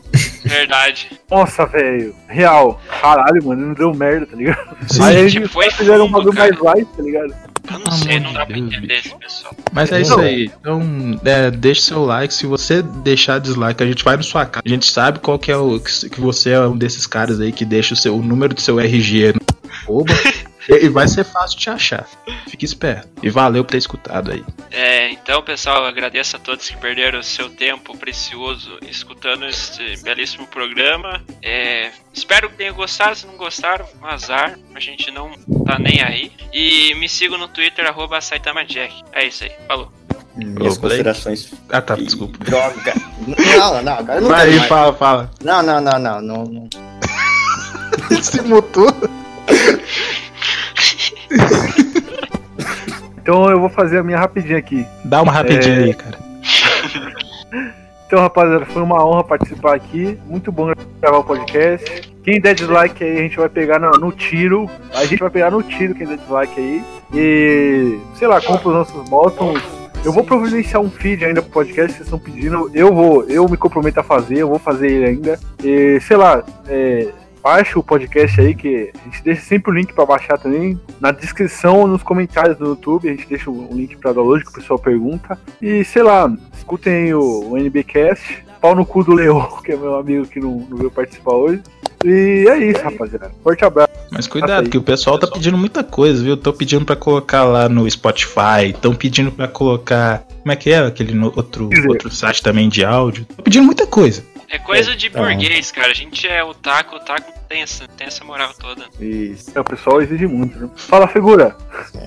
Verdade. Nossa, velho. Real. Caralho, mano, não deu merda, tá ligado? Sim. Aí a Tipo, gente foi fizeram um bagulho mais light, tá ligado? Eu não sei, não dá pra entender esse pessoal. Mas é isso aí. Então, é, deixe seu like. Se você deixar dislike, a gente vai na sua casa. A gente sabe qual que é o. que você é um desses caras aí que deixa o, seu, o número do seu RG no arroba. e vai ser fácil de achar. Fique esperto. E valeu por ter escutado aí. É, então, pessoal, agradeço a todos que perderam o seu tempo precioso escutando este belíssimo programa. É, espero que tenham gostado. Se não gostaram, um azar. A gente não tá nem aí. E me sigam no Twitter, arroba SaitamaJack. É isso aí. Falou. Minhas considerações. Ah, tá, desculpa. Droga. Não, não, agora não Vai aí, mais. fala, fala. Não, não, não, não, não, não. Se mutou. Então eu vou fazer a minha rapidinha aqui. Dá uma rapidinha É. aí, cara. Então, rapaziada, foi uma honra participar aqui. Muito bom gravar o podcast. Quem der dislike aí, a gente vai pegar no, no tiro. A gente vai pegar no tiro quem der dislike aí. E, sei lá, compra os nossos bottoms. Eu vou providenciar um feed ainda pro podcast que vocês estão pedindo. Eu vou, eu me comprometo a fazer, eu vou fazer ele ainda. E, sei lá, é, baixa o podcast aí, que a gente deixa sempre o link pra baixar também. Na descrição, nos comentários do YouTube, a gente deixa o link pra download que o pessoal pergunta. E sei lá, escutem aí o, o NBcast. Pau no cu do Leon, que é meu amigo que não, não veio participar hoje. E é isso, rapaziada. Forte abraço. Mas cuidado, que o pessoal tá pedindo muita coisa, viu? Tô pedindo pra colocar lá no Spotify, estão pedindo pra colocar. Como é que é? Aquele outro, outro site também de áudio. Tô pedindo muita coisa. É coisa de tá. burguês, cara. A gente é otaku, otaku não tem essa, tem essa moral toda. Isso. É, o pessoal exige muito, né? Fala, figura.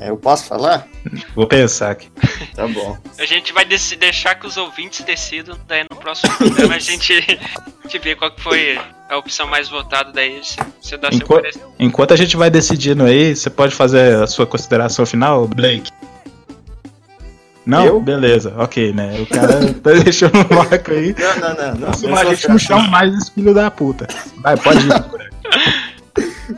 É, eu posso falar? Vou pensar aqui. Tá bom. A gente vai deixar que os ouvintes decidam, daí no próximo programa a gente, a gente vê qual que foi a opção mais votada, daí você- você dá seu Enqu- parecer. enquanto a gente vai decidindo aí, você pode fazer a sua consideração final, Blake? Não? Eu? Beleza, ok, né? O cara tá deixando um marco aí. Não, não, não. não. Nossa, Minhas a gente não chama mais esse filho da puta. Vai, pode ir.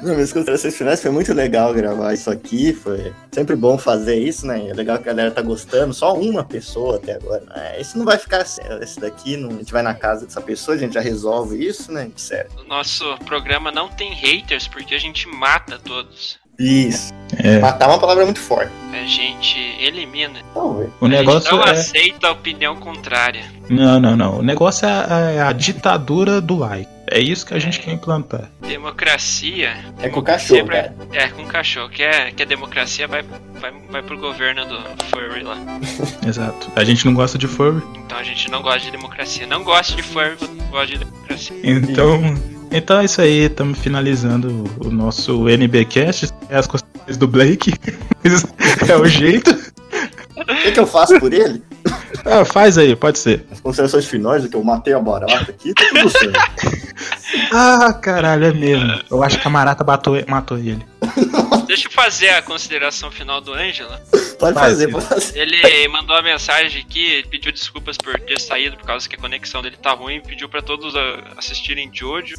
Não, minhas considerações finais foi muito legal gravar isso aqui. Foi sempre bom fazer isso, né? É legal que a galera tá gostando. Só uma pessoa até agora. É, isso não vai ficar assim. Esse daqui, não, a gente vai na casa dessa pessoa, a gente já resolve isso, né? Sério. O nosso programa não tem haters porque a gente mata todos. Isso. É. Matar é uma palavra muito forte. A gente elimina. Não, O a negócio gente não é. aceita a opinião contrária. Não, não, não. O negócio é a, é a ditadura do like. É isso que a gente quer implantar. Democracia. É com cachorro, pra-. É, com cachorro. Quer, quer democracia, vai, vai, vai pro governo do Furry lá. Exato. A gente não gosta de furry. Então a gente não gosta de democracia. Não gosta de Furry, gosta de democracia. Então, então é isso aí. Estamos finalizando o nosso NBcast. É as considerações do Blake. é o jeito. O que, que eu faço por ele? Ah, faz aí, pode ser. As considerações finais do que eu matei a barata aqui, tá tudo certo. Ah, caralho, é mesmo. Eu acho que a Marata matou, matou ele. Deixa eu fazer a consideração final do Ângelo. Pode fazer, pode fazer. Ele mandou uma mensagem aqui, pediu desculpas por ter saído por causa que a conexão dele tá ruim, pediu pra todos assistirem Jojo,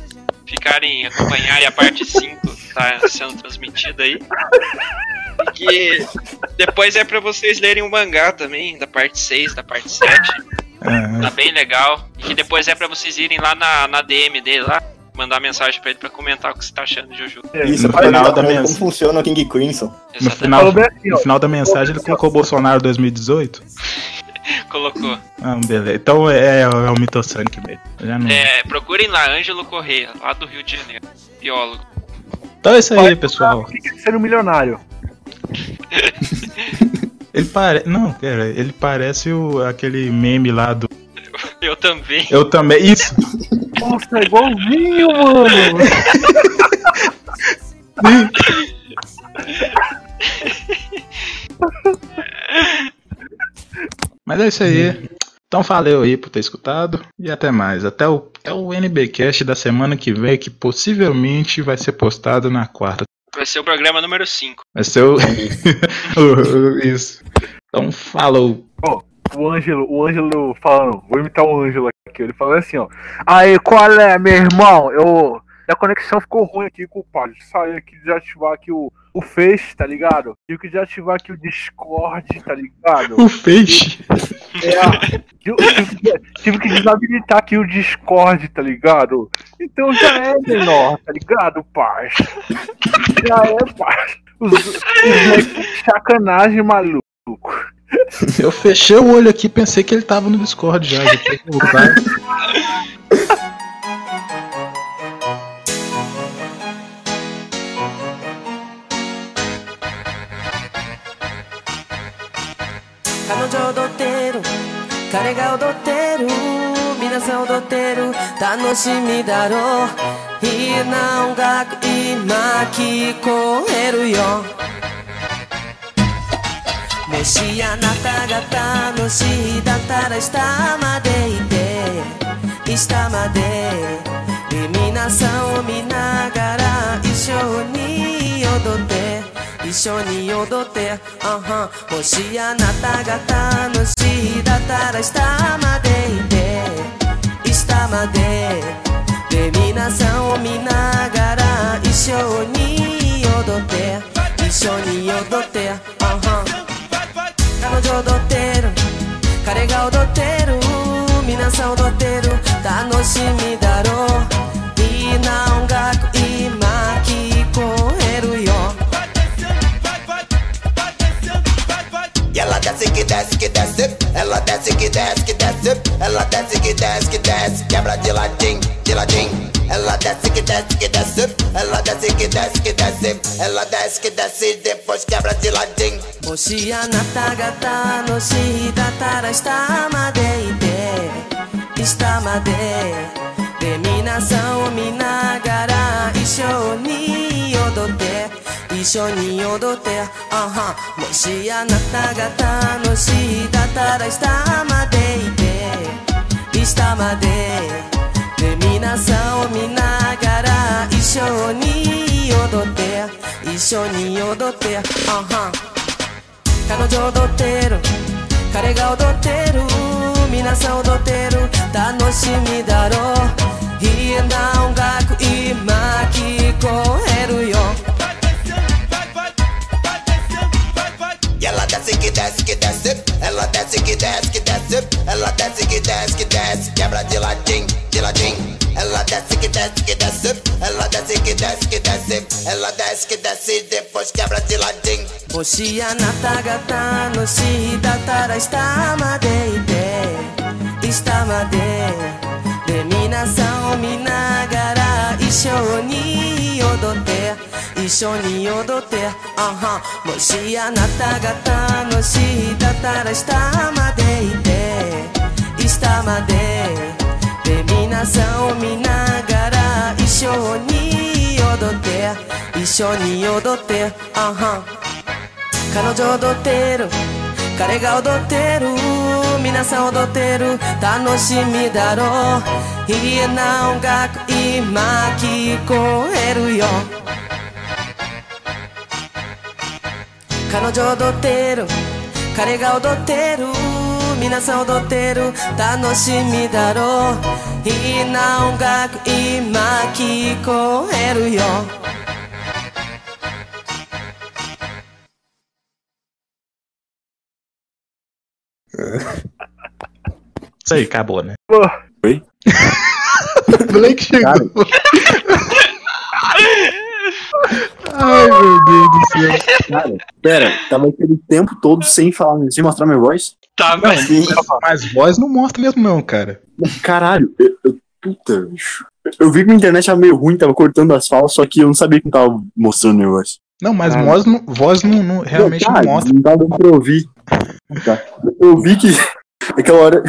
ficarem acompanharem a parte 5 que tá sendo transmitida aí. E que depois é pra vocês lerem o mangá também, da parte 6, da parte 7. Tá bem legal. E que depois é pra vocês irem lá na, na DM dele lá, mandar mensagem pra ele pra comentar o que você tá achando de Jojo. Isso, No para final da como mens- funciona o King Crimson. No final, assim, no final da mensagem ele colocou Bolsonaro 2018. Colocou. Ah, beleza. Então é, é o Mitosanic mesmo. Já não... É, procurem lá, Ângelo Correia, lá do Rio de Janeiro. Biólogo. Então é isso aí, pessoal. Fica sendo milionário. Ele parece. Não, cara, ele parece o... aquele meme lá do. Eu também. Eu também. Isso! Nossa, é igualzinho, mano. Mas é isso aí. Então valeu aí por ter escutado e até mais. Até o, até o NBcast da semana que vem, que possivelmente vai ser postado na quarta. Vai ser o programa número 5. Vai ser o. Isso. Então falou. Ó, o Ângelo, o Ângelo falando, vou imitar o Ângelo aqui, ele falando assim, ó. Aí, qual é, meu irmão? Eu. A conexão ficou ruim aqui, culpado. Saí aqui de ativar aqui o, o Face, tá ligado? Tive que desativar aqui o Discord, tá ligado? O Face? É, eu tive, que- tive que desabilitar aqui o Discord, tá ligado? Então já é menor, tá ligado, parça? Já é, parça. Os, os sacanagem, maluco. Eu fechei o olho aqui e pensei que ele tava no Discord já. 彼が踊ってる？皆さん踊ってる？楽しみだろ？ういいな音楽今聞こえるよ。もしあなたが楽しいだったら下まで行って下まで。で皆さんを見ながら一緒に踊って一緒に踊ってあはもしあなたが楽しい だったら下まで行って下までで皆さんを見ながら一緒に踊って一緒に踊ってあは彼女踊ってる彼が踊ってる皆さん踊ってる楽しみだろういいな音楽 E ela desce que desce que desce, ela desce que desce que desce, ela desce que desce que desce, quebra de latim, de latim. Ela desce que desce que desce, ela desce que desce que desce, ela desce que desce depois quebra de latim. Oxia na tagata, noshi hidatara está madeite, está madeite. Deminação minagara e shoni 緒に踊ってあはもしあなたが楽しいだったら下まで行って下まで。で皆さんを見ながら一緒に踊って一緒に踊ってあは。彼女踊ってる。彼が踊ってる。皆さん踊ってる。楽しみだろう。いいな音楽今聞こえ desce, que desce, ela desce, que desce, que desce, ela desce, que desce, que desce, quebra de latim, de latim. Ela desce, que desce, que desce, ela desce, que desce, que desce, ela desce, que desce, depois quebra de latim. Oxia natagata, no shihidatara, está madeite, está madeite. Deminação minagara, ishoni odote. 一緒に踊ってあはもしあなたが楽しいだったら下まで行って下まで。で皆さんを見ながら一緒に踊って一緒に踊ってあは彼女踊ってる。彼が踊ってる。皆さん踊ってる。楽しみだろ。ういいな音楽今聞こえるよ。彼女踊ってる彼が踊ってる皆さん踊ってる楽しみだろういいな音楽今聞こえるよ Isso aí, acabou, né? Oi? Blake chegou. Ai, meu Deus do céu. Cara, pera, tava aquele tempo todo sem falar, sem mostrar minha voz? Tá, Não, mas voz não mostra mesmo, não, cara. Caralho, eu, eu- puta, bicho. Eu vi que a internet era meio ruim, tava cortando as falas, só que eu não sabia que não tava mostrando minha voz. Não, mas voz não, voz não, não- realmente Não, não cara, mostra. Não dava pra ouvir. Tá. Eu vi que aquela hora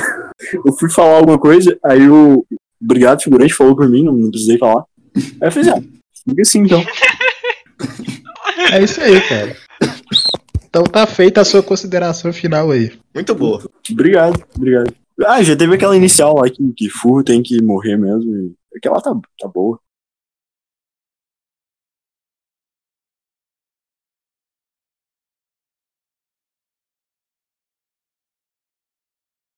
eu fui falar alguma coisa, aí o obrigado figurante falou por mim, não, não precisei falar. Aí eu falei, ah, fica assim então. É isso aí, cara. Então tá feita a sua consideração final aí. Muito boa. Obrigado, obrigado. Ah, já teve aquela inicial lá que, que Fu tem que morrer mesmo. E aquela tá, tá boa.